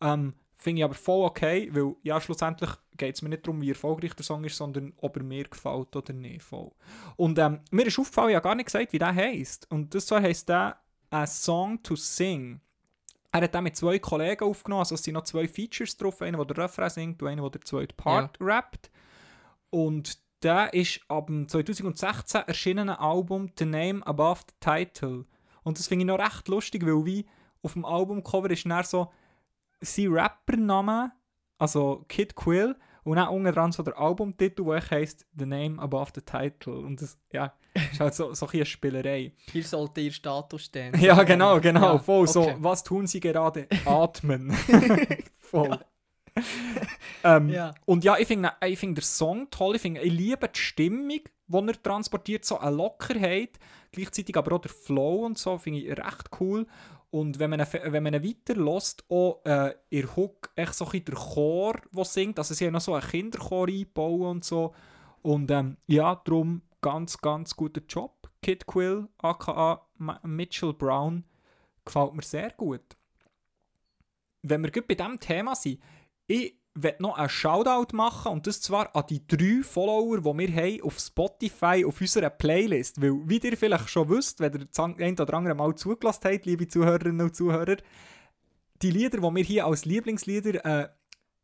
Ähm, Finde ich aber voll okay, weil ja, schlussendlich geht es mir nicht darum, wie erfolgreich der Song ist, sondern ob er mir gefällt oder nicht. Voll. Und ähm, mir ist aufgefallen, ich habe gar nicht gesagt, wie der heisst. Und das zwar heisst der A Song to Sing. Er hat den mit zwei Kollegen aufgenommen, also es sind noch zwei Features drauf, einer, der den Refrain singt und einer, der den zweiten Part rappt. Und der ist ab dem 2016 erschienenen Album The Name Above the Title. Und das finde ich noch recht lustig, weil wie auf dem Albumcover ist dann so sein Rappername, also Kid Quill, und dann unten dran so der Albumtitel, der heisst The Name Above the Title. Und das ja, ist halt so, so ein eine Spielerei. Hier sollte ihr Status stehen. Ja, genau, genau. Ja, voll so. okay. Was tun sie gerade? Atmen. voll. ähm, Ja. Und ja, ich finde ich find den Song toll. Ich, finde, ich liebe die Stimmung, die er transportiert, so eine Lockerheit. Gleichzeitig aber auch der Flow und so, finde ich recht cool. Und wenn man wenn man ihn weiterlässt, auch äh, ihr Hook echt so ein der Chor, der singt. Also sie haben noch so einen Kinderchor eingebaut und so. Und ähm, ja, darum ganz, ganz guter Job. Kid Quill, aka Mitchell Brown, gefällt mir sehr gut. Wenn wir gut bei diesem Thema sind, ich werde noch einen Shoutout machen und das zwar an die drei Follower, die wir haben auf Spotify auf unserer Playlist. Weil, wie ihr vielleicht schon wisst, wenn ihr das ein oder andere Mal zugelassen habt, liebe Zuhörerinnen und Zuhörer, die Lieder, die wir hier als Lieblingslieder äh,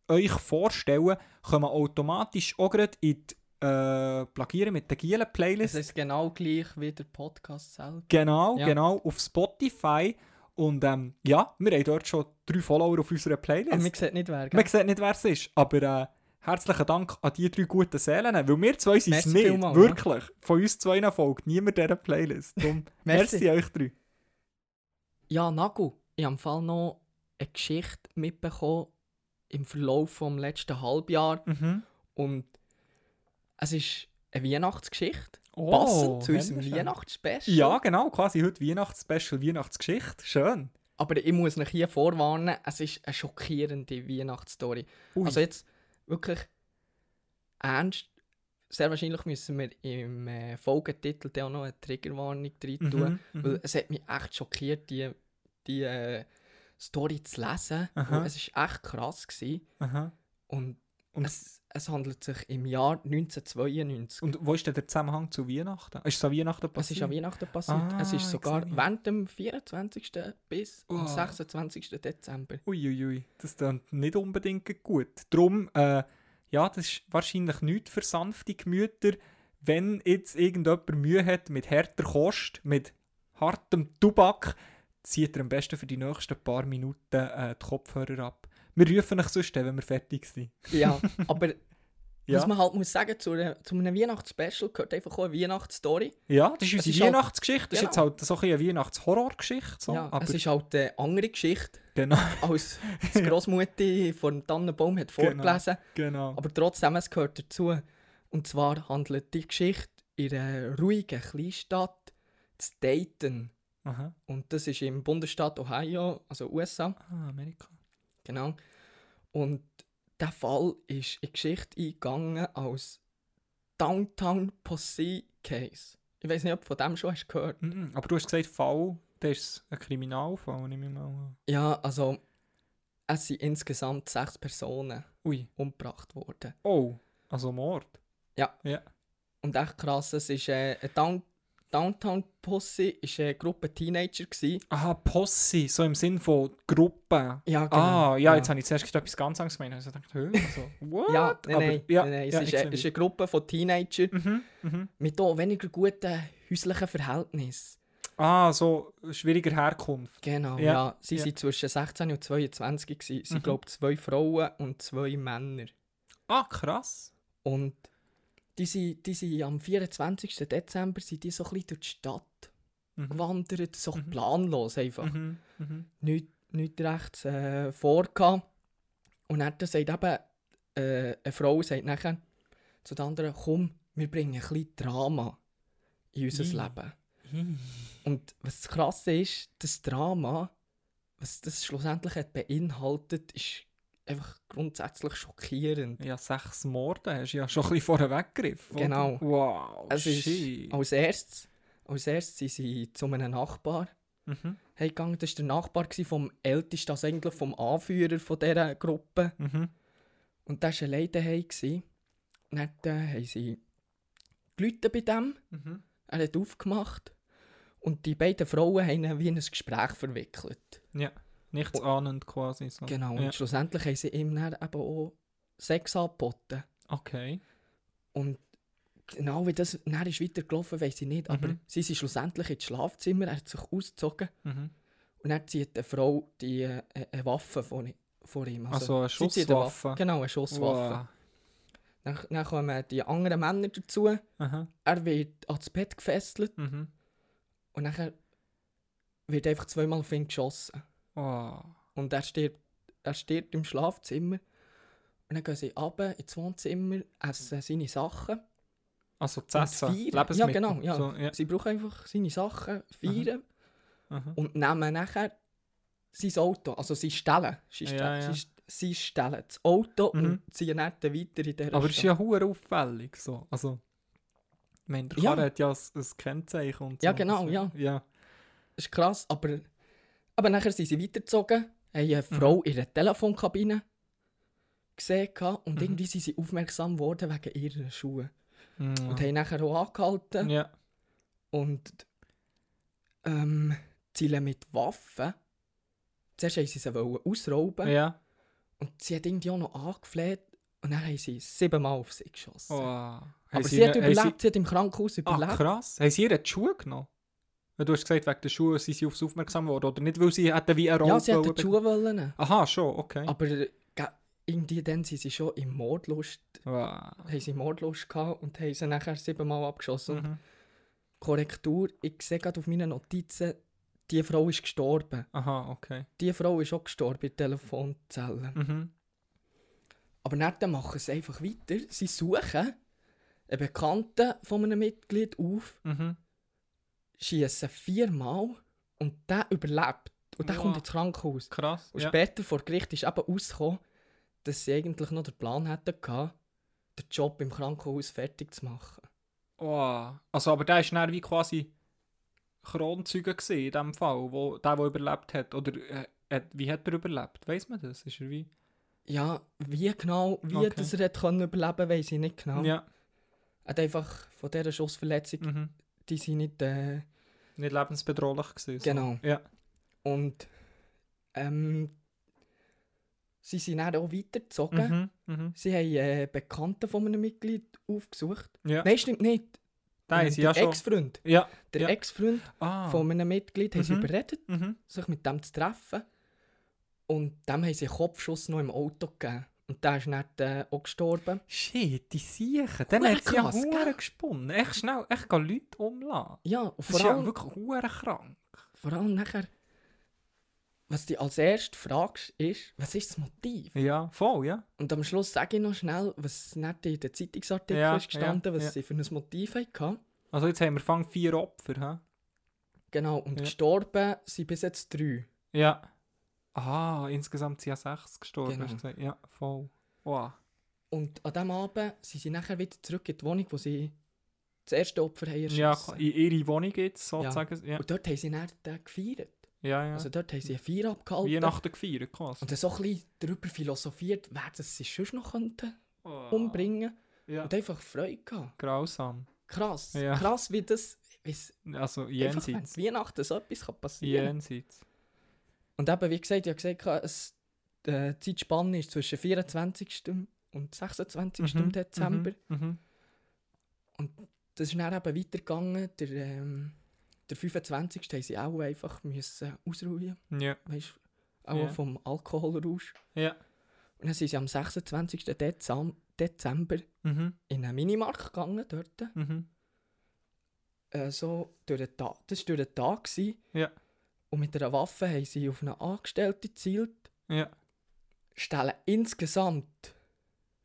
euch vorstellen, kommen automatisch auch gerade in die äh, Plagieren mit der Gielen Es Playlist. ist genau gleich wie der Podcast selber. Genau, Ja. genau, auf Spotify. Und ähm, ja, wir haben dort schon drei Follower auf unserer Playlist. Aber man sieht nicht wer. gell? Man sieht nicht, wer es ist, aber äh, herzlichen Dank an die drei guten Seelen, weil wir zwei sind es nicht, vielmals, wirklich. Von uns zwei folgt niemand dieser Playlist. Darum, Merci. merci euch drei. Ja, Nagu, ich habe im Fall noch eine Geschichte mitbekommen im Verlauf des letzten Halbjahres. Mhm. Und es ist eine Weihnachtsgeschichte. Oh, passend zu unserem. Weihnachtsspecial. Ja, genau, quasi heute Weihnachtsspecial, Weihnachtsgeschichte. Schön. Aber ich muss euch hier vorwarnen, es ist eine schockierende Weihnachtsstory. Ui. Also jetzt wirklich ernst. Sehr wahrscheinlich müssen wir im äh, Folgetitel auch noch eine Triggerwarnung rein tun. Mhm, Weil es hat mich echt schockiert, die, die äh, Story zu lesen. Es war echt krass. Gewesen. Aha. Und, Und- es, es handelt sich im Jahr 1992. Und wo ist denn der Zusammenhang zu Weihnachten? Ist es an Weihnachten es passiert? ist an Weihnachten passiert. Ah, es ist sogar während dem 24. bis Oh. am 26. Dezember. Uiuiui, das klingt nicht unbedingt gut. Darum, äh, ja, das ist wahrscheinlich nichts für sanfte Gemüter. Wenn jetzt irgendjemand Mühe hat mit harter Kost, mit hartem Tubak, zieht er am besten für die nächsten paar Minuten äh, die Kopfhörer ab. Wir rufen euch sonst, wenn wir fertig sind. Ja, aber Ja, was man halt muss sagen, zu, einer, zu einem Weihnachtsspecial gehört einfach auch eine Weihnachtsstory. ja das ist es unsere ist halt- Weihnachtsgeschichte. Das ist jetzt Genau. halt so ein eine Weihnachtshorrorgeschichte. So. ja, aber es ist halt eine andere Geschichte, genau, als die Großmutter vor dem Tannenbaum hat vorgelesen. genau. Aber trotzdem, es gehört dazu. Und zwar handelt die Geschichte in einer ruhigen Kleinstadt zu Dayton. Aha. Und das ist im Bundesstaat Ohio, also USA. Ah, Amerika. Genau. Und der Fall ist in die Geschichte eingegangen als Downtown Posse Case. Ich weiß nicht, ob du von dem schon hast gehört. Mhm. Aber du hast gesagt, Fall, das ist ein Kriminalfall, nehme ich mal an. Ja, also es sind insgesamt sechs Personen Ui. umgebracht worden. Oh, also Mord. Und echt krass, es ist äh, ein Down Downtown Posse ist eine Gruppe Teenager gsi. Aha, Posse, so im Sinn von Gruppe. Ja, genau. Ah, ja, jetzt habe ich zuerst gedacht, etwas ganz anderes gemeint. Also ich dachte? Also, what? Ja, nein, Aber- nein, ja, nein, nein. Es ja, ist, es ist eine Gruppe von Teenager Mhm, mhm. mit auch weniger guten häuslichen Verhältnissen. Ah, so schwieriger Herkunft. Genau, Ja, ja. Sie ja. sind zwischen 16 und 22 gewesen. Sie Mhm. glaube zwei Frauen und zwei Männer. Ah, krass. Und die sind, die sind am 24. Dezember sind die so ein bisschen durch die Stadt Mhm. gewandert, so Mhm. planlos einfach. Mhm, mhm. Nicht, nicht recht äh, vorgehabt. Und dann sagt eben äh, eine Frau sagt nachher zu den anderen, komm, wir bringen ein bisschen Drama in unser. Leben. Und was das Krasse ist, das Drama, was das schlussendlich hat beinhaltet, ist einfach grundsätzlich schockierend. Ja, sechs Morde hast du ja schon ein bisschen vorher weggegriffen. Genau. Wow, Es ist als erstes, als erstes sind sie zu einem Nachbar Mhm, gegangen. Das war der Nachbar vom Ältesten, also eigentlich vom Anführer von dieser Gruppe. mhm. Und der war daheim. gsi. Und dann äh, haben sie Leute bei dem. Mhm. Er hat aufgemacht. Und die beiden Frauen haben ihn wie in ein Gespräch verwickelt. Nichts ahnend quasi. So. Genau. Ja. Und schlussendlich haben sie ihm dann eben auch Sex angeboten. Okay. Und genau wie das dann ist weitergelaufen, weiß ich nicht. Aber Mhm. sie sind schlussendlich ins Schlafzimmer, er hat sich ausgezogen. Mhm. Und dann zieht eine Frau die, äh, eine Waffe vor, vor ihm. Also eine zieht eine Schusswaffe. Genau, eine Schusswaffe. Wow. Dann, dann kommen die anderen Männer dazu. Aha. Er wird ans Bett gefesselt Mhm. und dann wird einfach zweimal auf ihn geschossen. Wow. Und er stirbt, er stirbt im Schlafzimmer. Und dann gehen sie runter ins Wohnzimmer, essen seine Sachen. Also zu essen. Lebensmittel. Ja, genau, ja. So, ja. Sie brauchen einfach seine Sachen, feiern Aha. und nehmen nachher sein Auto, also sie stellen. Sie, Ja, stellen, ja. sie, sie stellen das Auto Mhm. und ziehen dann weiter in dieser Aber es ist ja hure auffällig so. Also, ich meine, der Ja. Karre hat ja ein, ein Kennzeichen und so. Ja, genau, ja. Ja. Das ist krass, aber, aber nachher sind sie weitergezogen, haben eine Frau in der Telefonkabine gesehen und Mhm. irgendwie sind sie aufmerksam geworden wegen ihrer Schuhe. Mhm. Und haben nachher auch angehalten ja. und ähm, zielen mit Waffen. Zuerst wollten sie sie ausrauben Ja. und sie hat irgendwie auch noch angefleht und dann haben sie siebenmal auf sie geschossen. Oh. aber Haben sie, hat ihre- überlebt, sie hat im Krankenhaus Ah, überlebt. krass. Haben sie ihr die Schuhe genommen? Du hast gesagt, wegen der Schuhe sind sie aufs aufmerksam geworden. Oder nicht, weil sie hätten wie eine Rolle ja, sie hat wollen die Schuhe wollen. Aha, schon, okay. Aber ge- irgendwie dann sind sie schon im Mordlust, Wow. haben sie Mordlust gehabt und haben sie nachher siebenmal abgeschossen. Mhm. Korrektur, ich sehe gerade auf meinen Notizen, die Frau ist gestorben. Aha, okay. Die Frau ist auch gestorben in der Telefonzelle. Mhm. Aber dann machen sie einfach weiter. Sie suchen einen Bekannten von einem Mitglied auf, Mhm. Schießen viermal und der überlebt. Und der Wow. kommt ins Krankenhaus. Krass. Und ja. später vor Gericht ist eben rausgekommen, dass sie eigentlich noch den Plan hätten gehabt, den Job im Krankenhaus fertig zu machen. Oh. Also, aber der war dann wie quasi Kronzeuge gewesen in dem Fall, wo, der, der überlebt hat. Oder äh, wie hat er überlebt? Weiß man das? Ist er wie... Ja, wie genau, wie Okay. das er hat können überleben weiß ich nicht genau. Ja. Er hat einfach von dieser Schussverletzung, Mhm. Die sind nicht... Äh, Nicht lebensbedrohlich gewesen. so. Genau. Ja. und ähm, sie sind dann auch weitergezogen. Mhm. Mhm. Sie haben äh, Bekannten von einem Mitglied aufgesucht. Ja. Nein, stimmt nicht. Haben Ähm, sie der ja schon... Ex-Freund. Ja. Der Ja. Ex-Freund Ah. von einem Mitglied haben sie Mhm. überredet, Mhm. sich mit dem zu treffen. Und dem haben sie einen Kopfschuss noch im Auto gegeben. Und der ist nicht äh, auch gestorben. Shit, die Siechen. Dann hat sie ja Huren gesponnen. Echt schnell, echt gehen Leute umlassen. Ja, und vor ist ja allem, wirklich Huren krank. vor allem nachher, was du als erstes fragst, ist, was ist das Motiv? Ja, voll, ja. Und am Schluss sage ich noch schnell, was nicht in den Zeitungsartikeln Ja, ist gestanden, ja, was sie für ein Motiv hatten. Also jetzt haben wir fang vier Opfer, hä? Genau, und gestorben sind bis jetzt drei. Ja. Aha, insgesamt sind ja sechs gestorben, Genau. Ja, voll. Wow. Und an diesem Abend sind sie nachher wieder zurück in die Wohnung, wo sie das erste Opfer haben Ja, in ihre Wohnung jetzt sozusagen. Ja, Und dort haben sie dann den gefeiert. ja. ja. Also dort haben sie eine Feier abgehalten. Weihnachten gefeiert quasi. Und dann so ein bisschen darüber philosophiert, wer das sie sonst noch könnten Oh. umbringen. Ja. Und einfach Freude gehabt. Grausam. Krass. Ja. Krass, wie das... Wie es Also einfach, jenseits. Weihnachten so etwas kann passieren Jenseits. Und eben, wie gesagt, ich habe gesagt, es, äh, die Zeitspanne ist zwischen 24. und 26. Mhm, Dezember. Mhm. Das ist dann eben weitergegangen. Der, ähm, der 25. haben sie auch einfach müssen ausruhen mhm. Ja. weißt, auch Ja. vom Alkoholrausch. Ja. Und dann sind sie am 26. Dezem Dezember Mhm. in einen Minimarkt gegangen, dort. Mhm. Äh, so durch den Tag. Das war durch den Tag. Gewesen. Ja. Und mit einer Waffe haben sie auf eine Angestellte gezielt. Ja. Stellen insgesamt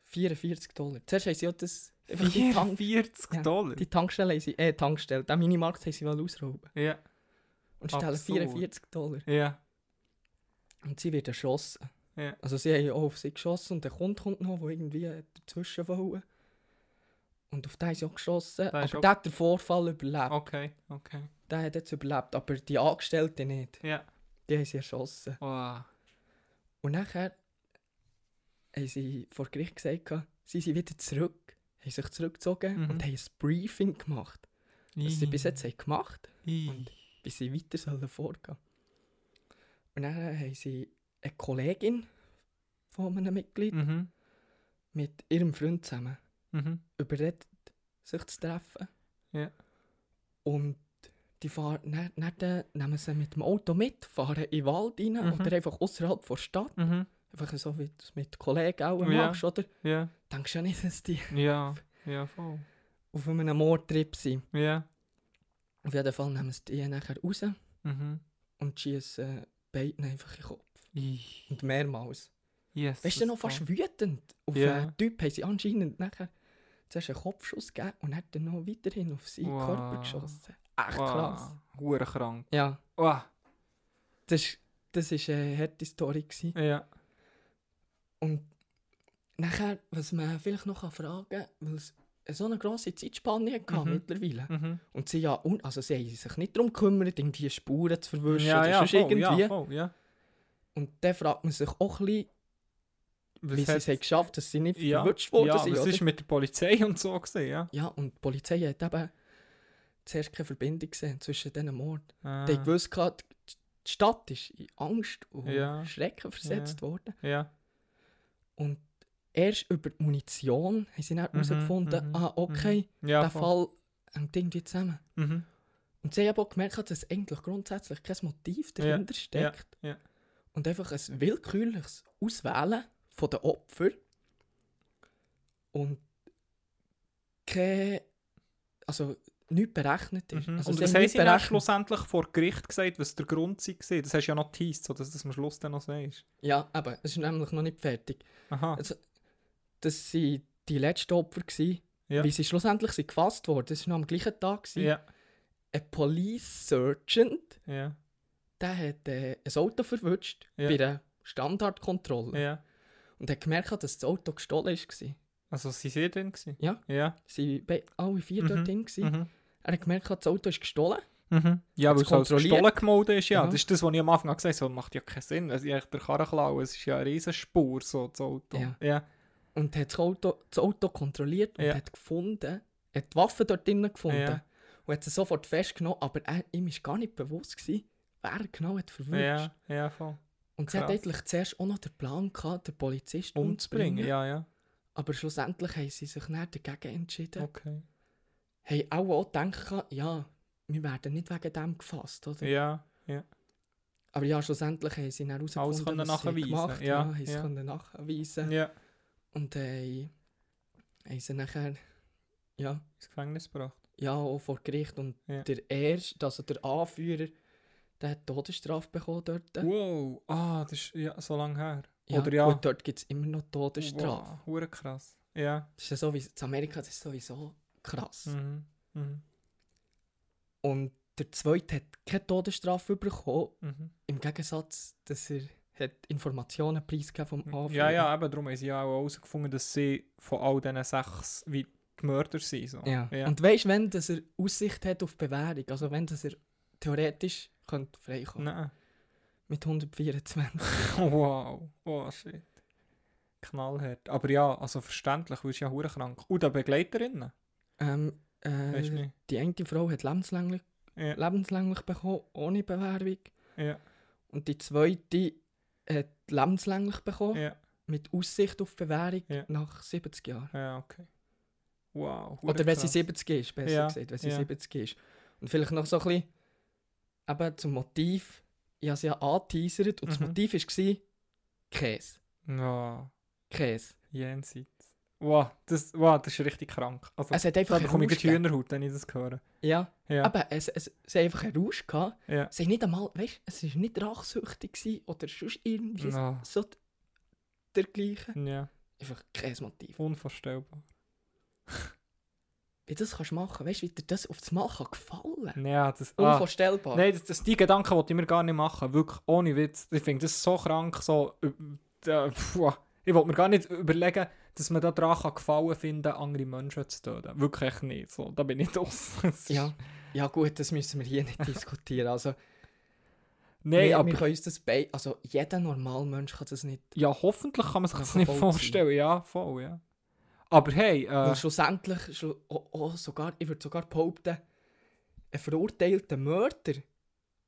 44 Dollar. Zuerst haben sie ja das... einfach die, Tank 44 Ja, Dollar. die Tankstelle haben sie... Äh, Tankstelle. Den Minimarkt haben sie wollen ausrauben. Ja. Und stellen Absurd. 44 Dollar. Ja. Und sie wird erschossen. Ja. Also sie haben auch auf sie geschossen und der Kunde kommt noch, der irgendwie dazwischen wollte. Und auf den sie auch geschossen. Der aber auch- der hat den Vorfall überlebt. Okay. Okay. Der hat jetzt überlebt, aber die Angestellte nicht. Ja. Die haben sie erschossen. Wow. Und nachher haben sie vor Gericht gesagt, sie sind wieder zurück, haben sich zurückgezogen Mhm. und haben ein Briefing gemacht. Was sie bis jetzt haben gemacht I. und wie sie weiter sollen vorgehen. Und dann haben sie eine Kollegin von einem Mitglied Mhm. mit ihrem Freund zusammen Mhm. überredet, sich zu treffen. Ja. Und die fahren, dann, dann nehmen sie mit dem Auto mit, fahren in den Wald rein Mhm. oder einfach außerhalb der Stadt. Mhm. Einfach so, wie du es mit Kollegen auch Ja. machst, oder? Ja. Denkst du ja nicht, dass die Ja. Ja, voll. auf einem Mordtrip sind. Ja. Auf jeden Fall nehmen sie die nachher raus Mhm. und schießen beiden einfach in den Kopf. I. Und mehrmals. Yes. Weißt du, noch fast wütend. Auf Ja. einen Typ haben sie anscheinend nachher zuerst einen Kopfschuss gegeben und hat dann noch weiterhin auf seinen Wow. Körper geschossen. Echt krass. Hure krank. Ja, Wow. das ist, das ist eine harte Story. Gewesen. Ja. Und nachher, was man vielleicht noch fragen kann, weil es so eine grosse Zeitspanne hatte Mhm. mittlerweile. Mhm. Und sie, ja, also sie haben sich nicht darum gekümmert, irgendwie Spuren zu verwischen Ja, oder ja, sonst voll, irgendwie. ja, voll, ja. Und dann fragt man sich auch ein bisschen, Was wie sie es haben geschafft dass sie nicht ja, verwutscht worden ja, sind. was oder? ist mit der Polizei und so gesehen, ja? Ja, und die Polizei hat eben zuerst keine Verbindung gesehen zwischen diesen Morden. Ah, Die gewusst, die Stadt ist in Angst und Ja. Schrecken versetzt worden. ja. Und erst über die Munition haben sie dann Mhm, herausgefunden, mhm, ah, okay, Ja, der voll. Fall hängt irgendwie zusammen. Mhm. Und sie haben aber auch gemerkt, dass eigentlich grundsätzlich kein Motiv dahinter steckt. ja. Und einfach ein willkürliches Auswählen von den Opfern und keine, also nichts berechnet ist. Mhm. Also und was haben sie dann schlussendlich vor Gericht gesagt, was der Grund war? Das hast du ja noch geteased, so dass du das am Schluss dann noch sagst. Ja, aber es ist nämlich noch nicht fertig. Aha. Also, das waren die letzten Opfer, gewesen, Ja. wie sie schlussendlich sind gefasst wurden. Das war noch am gleichen Tag. gewesen. Ja. Ein Police Sergeant, Ja. der hat äh, ein Auto verwünscht Ja. bei der Standardkontrolle. Ja. Und hat gemerkt, dass das Auto gestohlen war. Also, sie sind drin gewesen? Ja. Ja. Sie waren alle vier Mhm. dort drin. gewesen. Mhm. Er hat gemerkt, das Auto ist gestohlen. Mhm. Ja, weil es kontrolliert? gestohlen gemeldet ist, ja. Ja. Das ist das, was ich am Anfang gesagt habe, so macht ja keinen Sinn. Also, ich der Karren klauen, es ist ja eine riesen Spur, so, das Auto. Ja. Ja. Und hat das Auto, das Auto kontrolliert und Ja. hat gefunden, hat die Waffe dort drinnen gefunden. Und hat sie sofort festgenommen, aber er, ihm war gar nicht bewusst, gewesen, wer er genau hat verwünscht. Ja, ja, voll. Und sie hat krass. eigentlich zuerst auch noch den Plan gehabt, den Polizisten Umzubringen, umzubringen. ja, ja. Aber schlussendlich haben sie sich dann dagegen entschieden. Okay. Haben auch, auch gedacht, ja, wir werden nicht wegen dem gefasst, oder? Ja, ja. Aber ja, schlussendlich haben sie dann herausgefunden, was sie nachweisen, gemacht ja, haben. haben sie ja. können nachweisen. Ja. Und äh, haben sie nachher ja, Ins Gefängnis gebracht. ja, auch vor Gericht. Und Ja. der erste, also der Anführer, der hat Todesstrafe bekommen dort. Wow, ah, das ist ja so lange her. Ja, Oder ja. Und dort gibt es immer noch Todesstrafe. Wow, krass. Ja. Das ist ja sowieso, in Amerika das ist sowieso krass. Mhm. Mhm. Und der zweite hat keine Todesstrafe bekommen, Mhm. im Gegensatz, dass er hat Informationen preisgegeben vom Anführer. Ja, ja, eben darum haben sie ja auch herausgefunden, dass sie von all diesen sechs wie die Mörder sind. So. Ja. ja. Und weißt du, wenn dass er Aussicht hat auf Bewährung, also wenn dass er theoretisch könnte freikommen Nein. mit 124. Wow. Oh, shit. Knallhart. Aber ja, also verständlich, weil es ja hure krank. Und eine Begleiterinnen? Ähm, äh, die eine Frau hat lebenslänglich, Ja. lebenslänglich bekommen, ohne Bewährung. Ja. Und die zweite hat lebenslänglich bekommen, Ja. mit Aussicht auf Bewährung nach 70 Jahren. Ja, okay. Wow. Oder wenn sie krass. 70 ist, besser gesagt, wenn sie ja. 70 ist. Und vielleicht noch so ein bisschen eben zum Motiv. Ich habe es ja angeteasert und das Mhm. Motiv war Käse. Ja, Käse. jenseits. Wow, das, wow, das ist richtig krank. Also, Es hat einfach da bekomme ich. Hühnerhaut, wenn ich das höre. Ja, Ja. aber es, es, es hat einfach einen Rausch gehabt. ja. Es ist nicht einmal, weißt du, es war nicht rachsüchtig gewesen oder sonst irgendwie Ja. so dergleichen. ja, Einfach Käsemotiv. unvorstellbar. Wie das kannst du machen, weißt du, wie dir das auf das Mal kann gefallen Ja, das, ah, Unvorstellbar. Nein, das, das, die Gedanken wollte ich mir gar nicht machen. Wirklich, ohne Witz. Ich finde das so krank, so... Äh, äh, puh. Ich wollte mir gar nicht überlegen, dass man da dran kann Gefallen finden andere Menschen zu töten. Wirklich nicht. So, da bin ich aus. Es ist- Ja. ja gut, das müssen wir hier nicht diskutieren. Also, Nein, wir, aber... wir können uns das bei, also jeder normale Mensch kann das nicht. Ja, hoffentlich kann man sich das nicht vorstellen. Ja, voll, ja. Aber hey, äh, Weil schlussendlich, schlu oh, oh, sogar, ich würde sogar behaupten, ein verurteilter Mörder,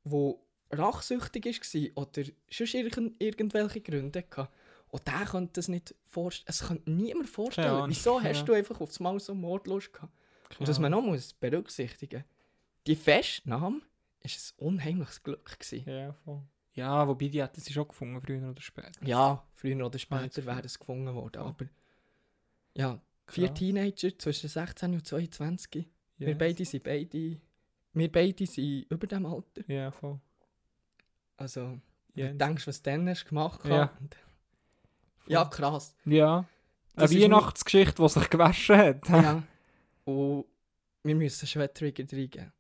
der rachsüchtig war oder sonst irgend, irgendwelche Gründe hatte, und der könnte das nicht vorstellen. Es könnte niemand vorstellen. Ahnung, Wieso hast ja. du einfach aufs Mal so Mordlust gehabt? Und ja. was man noch muss berücksichtigen die Festnahme war ein unheimliches Glück. Gewesen. Ja, voll. Ja, wobei die hätten sie schon gefunden, früher oder später. Ja, früher oder später wäre es gefunden worden. Ja. Aber ja, vier Krass. Teenager zwischen 16 und 22. Wir Yes. beide sind beide. Wir beide sind über dem Alter. Ja, voll. Also, Ja, du denkst, was du dann hast gemacht Ja. Ja krass. ja. Eine Das ist Weihnachtsgeschichte, die sich gewaschen hat. ja. Und wir müssen schon einen Trigger reingeben.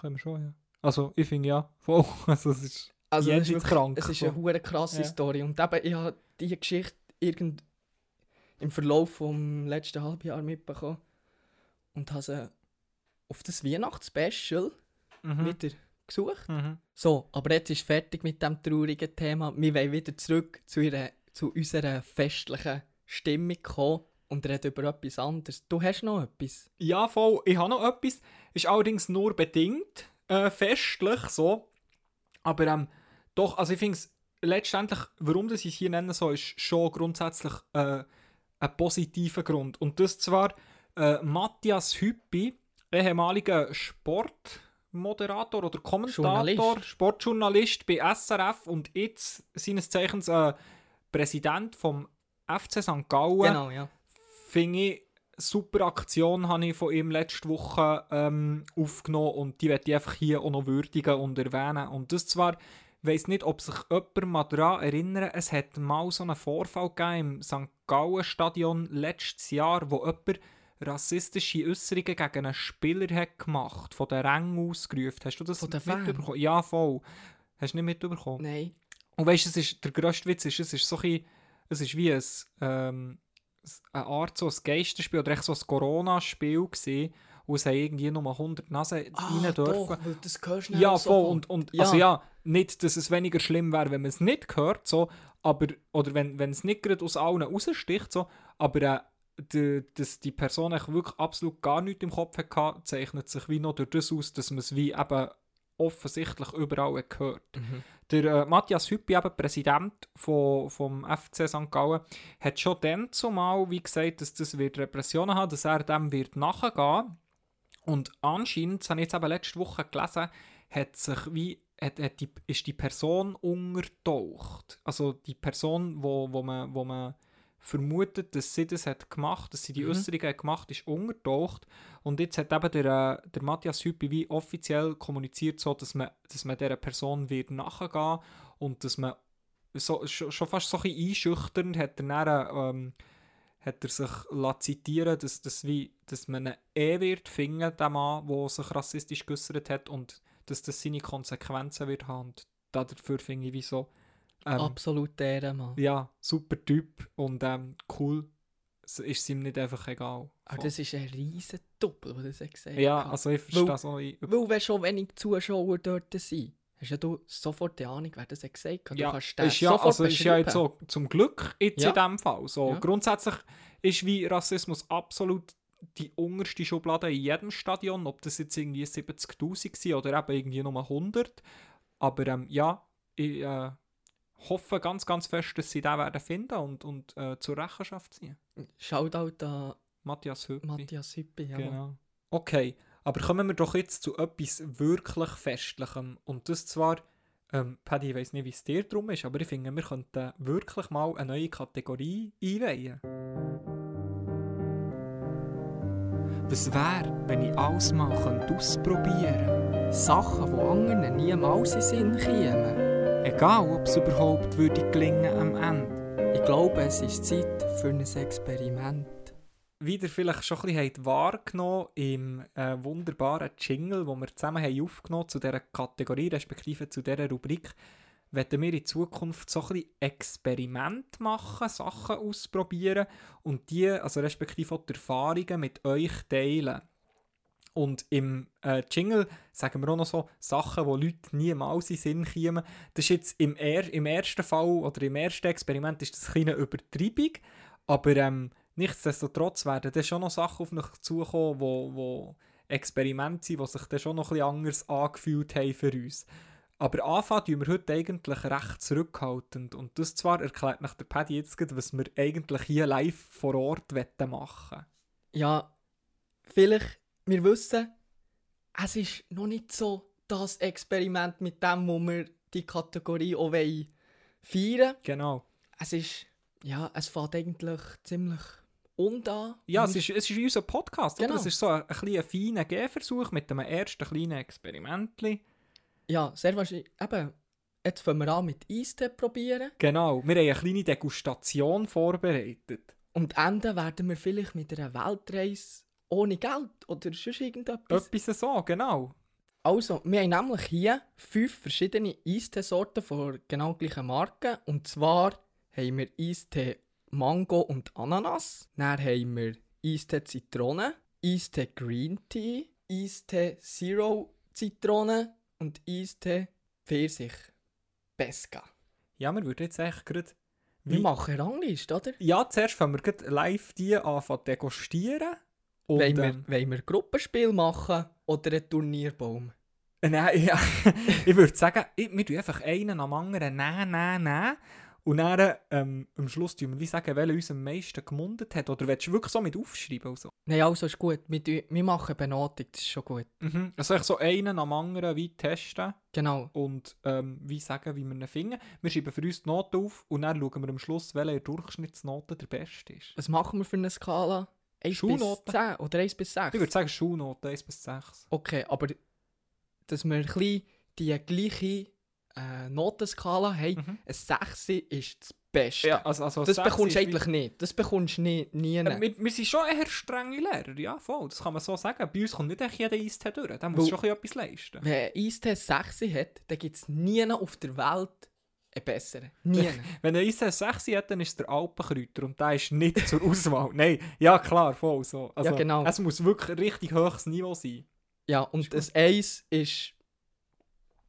Können wir schon, ja. Also, ich finde ja, voll. Also, es ist... Also, es ist, wirklich, krank, es ist eine hure krasse Ja. Story. Und eben, ich habe diese Geschichte irgend im Verlauf vom letzten Halbjahr mitbekommen. Und habe sie auf das Weihnachtsspecial Mhm. wieder gesucht. Mhm. So, aber jetzt ist fertig mit dem traurigen Thema. Wir wollen wieder zurück zu, ihrer, zu unserer festlichen Stimmung kommen und reden über etwas anderes. Du hast noch etwas? Ja, voll. Ich habe noch etwas. Ist allerdings nur bedingt äh, festlich so. Aber ähm, doch, also ich finde es letztendlich, warum das ich hier nenne, so, ist schon grundsätzlich äh, ein positiver Grund. Und das zwar äh, Matthias Hüppi, ehemaliger Sportmoderator oder Kommentator, Journalist. Sportjournalist bei SRF und jetzt seines Zeichens äh, Präsident vom FC St. Gallen Genau, ja. finde ich, super Aktion habe ich von ihm letzte Woche ähm, aufgenommen und die werde ich einfach hier auch noch würdigen und erwähnen. Und das zwar, ich weiss nicht, ob sich jemand mal daran erinnert, es hat mal so einen Vorfall gegeben im St. Gallen Stadion letztes Jahr, wo jemand rassistische Äußerungen gegen einen Spieler hat gemacht, von den Rängen ausgerufen. Hast du das mitbekommen? Ja, voll. Hast du nicht mitbekommen? Nein. Und weißt du, es ist, der grösste Witz ist, es ist so ein, es ist wie ein, ähm, eine Art so ein Geisterspiel oder echt so ein Corona-Spiel gewesen, wo es irgendwie nur 100 Nasen rein dürfen. Ah, doch, das hörst du Ja, voll. so Und, und Ja. also ja, nicht, dass es weniger schlimm wäre, wenn man es nicht hört, so, aber, oder wenn, wenn es nicht gerade aus allen raussticht, so, aber äh, die, dass die Person wirklich absolut gar nichts im Kopf hatte, zeichnet sich wie noch durch das aus, dass man es wie eben offensichtlich überall gehört. Mhm. Der äh, Matthias Hüppi, eben Präsident von, vom FC St. Gallen, hat schon dann zumal wie gesagt, dass das wird Repressionen haben, dass er dem wird nachgehen. Und anscheinend, das habe ich jetzt eben letzte Woche gelesen, hat sich wie hat, hat die, ist die Person untertaucht. Also die Person, wo, wo, man, wo man vermutet, dass sie das hat gemacht, dass sie die Mhm. Äußerungen hat gemacht, ist untertaucht. Und jetzt hat eben der, äh, der Matthias Hüppi wie offiziell kommuniziert, so, dass man, dass man dieser Person wird nachgehen und dass man so, schon, fast so ein bisschen einschüchternd hat er dann, ähm, hat er sich zitieren dass, dass, wie, dass man einen E wird finden, der Mann, der sich rassistisch geäußert hat und dass das seine Konsequenzen wird haben. Und dafür finde ich wie so... Ähm, Absolut Ehrenmann. ja, super Typ und ähm, cool. Es ist ihm nicht einfach egal. Aber das ist ein riesen Doppel, was er gesagt ja, hat. also ich verstehe Weil- so. Ich, Weil wenn schon wenig Zuschauer dort sind, hast ja du sofort die Ahnung, wer das gesagt hat. Du ja, kannst den ist ja, sofort also ist ja jetzt so zum Glück jetzt Ja. in dem Fall. So, Ja. Grundsätzlich ist wie Rassismus absolut die unterste Schublade in jedem Stadion, ob das jetzt irgendwie 70'000 waren oder eben irgendwie nur 100. Aber ähm, ja, ich äh, hoffe ganz, ganz fest, dass sie den werden finden und, und äh, zur Rechenschaft ziehen. Shoutout an Matthias Hüppi. Matthias Hüppi. Ja. Genau. Okay, aber kommen wir doch jetzt zu etwas wirklich Festlichem. Und das zwar, ähm, Paddy, ich weiss nicht, wie es dir drum ist, aber ich finde, wir könnten wirklich mal eine neue Kategorie einweihen. Was wäre, wenn ich alles mal könnte ausprobieren Sachen, die anderen niemals in den Sinn kämen. Egal, ob es überhaupt würde gelingen am Ende. Ich glaube, es ist Zeit für ein Experiment. Wie ihr vielleicht schon ein bisschen wahrgenommen im äh, wunderbaren Jingle, den wir zusammen haben aufgenommen zu dieser Kategorie, respektive zu dieser Rubrik, werden wir in Zukunft so ein bisschen Experiment machen, Sachen ausprobieren und die, also respektive auch die Erfahrungen mit euch teilen. Und im äh, Jingle sagen wir auch noch so Sachen, die Leute niemals in Sinn kommen. Das ist jetzt im, er im ersten Fall oder im ersten Experiment ist das eine Übertreibung, aber ähm, nichtsdestotrotz werden dann schon noch Sachen auf mich zukommen, wo, wo Experimente sind, die sich dann schon noch bisschen anders angefühlt haben für uns. Aber anfangen tun wir heute eigentlich recht zurückhaltend. Und das zwar erklärt nach der Paddy jetzt gerade, was wir eigentlich hier live vor Ort wollen machen Ja, vielleicht, wir wissen, es ist noch nicht so das Experiment mit dem, wo wir die Kategorie auch wollen feiern Genau. Es ist, ja, es fängt eigentlich ziemlich undan. Ja, es ist, es ist unser Podcast. Oder? Genau. Es ist so ein, ein, ein feiner Gehversuch mit einem ersten kleinen Experiment. Ja, sehr wahrscheinlich, eben, jetzt fangen wir an mit Eistee probieren Genau. Wir haben eine kleine Degustation vorbereitet. und enden werden wir vielleicht mit einer Weltreise ohne Geld oder sonst irgendetwas. Etwas so, genau. Also, wir haben nämlich hier fünf verschiedene Eistee-Sorten von genau gleichen Marken. Und zwar haben wir Eistee Mango und Ananas. Dann haben wir Eistee Zitrone, Eistee Green Tea, Eistee Zero Zitrone und Eistee Pfirsich. Pesca. Ja, wir würden jetzt eigentlich gerade... Wir machen Rangliste, oder? Ja, zuerst fangen wir gerade live die zu degustieren. Und, wollen, wir, ähm, wollen wir Gruppenspiel machen oder einen Turnierbaum? Äh, Nein, ja. ich würde sagen, ich, wir tun einfach einen am anderen nehmen, nehmen, nehmen. Und dann ähm, am Schluss tun wir wie sagen, welcher uns am meisten gemundet hat. Oder willst du wirklich so mit aufschreiben? Und so? Nein, also ist gut. Wir, tun- wir machen Benotung, das ist schon gut. Mhm. Also ich so einen am anderen wie testen Genau. und ähm, wie sagen, wie wir ihn finden. Wir schreiben für uns die Note auf und dann schauen wir am Schluss, welche Durchschnittsnote der beste ist. Was machen wir für eine Skala? 1 bis Schulnoten. 10 oder 1 bis 6? Ich würde sagen Schulnote 1 bis 6. Okay, aber dass wir ein bisschen die gleiche äh, Notenskala haben, Mhm. ein 6 ist das Beste. Ja, also, also das bekommst du eigentlich nicht. Das bekommst du nie. nie Äh, wir, wir sind schon eher strenge Lehrer, ja voll, das kann man so sagen. Bei uns kommt nicht echt jeder Eistee durch, der muss Weil- schon etwas leisten. Wenn ein Eistee 6 hat, dann gibt es nie auf der Welt einen besseren. Nie. Wenn ein Eistee 6 hat, dann ist es der Alpenkräuter und der ist nicht zur Auswahl. Nein, ja klar, voll so. Also, Ja, genau. Es muss wirklich richtig hohes Niveau sein. ja, und das 1 ist,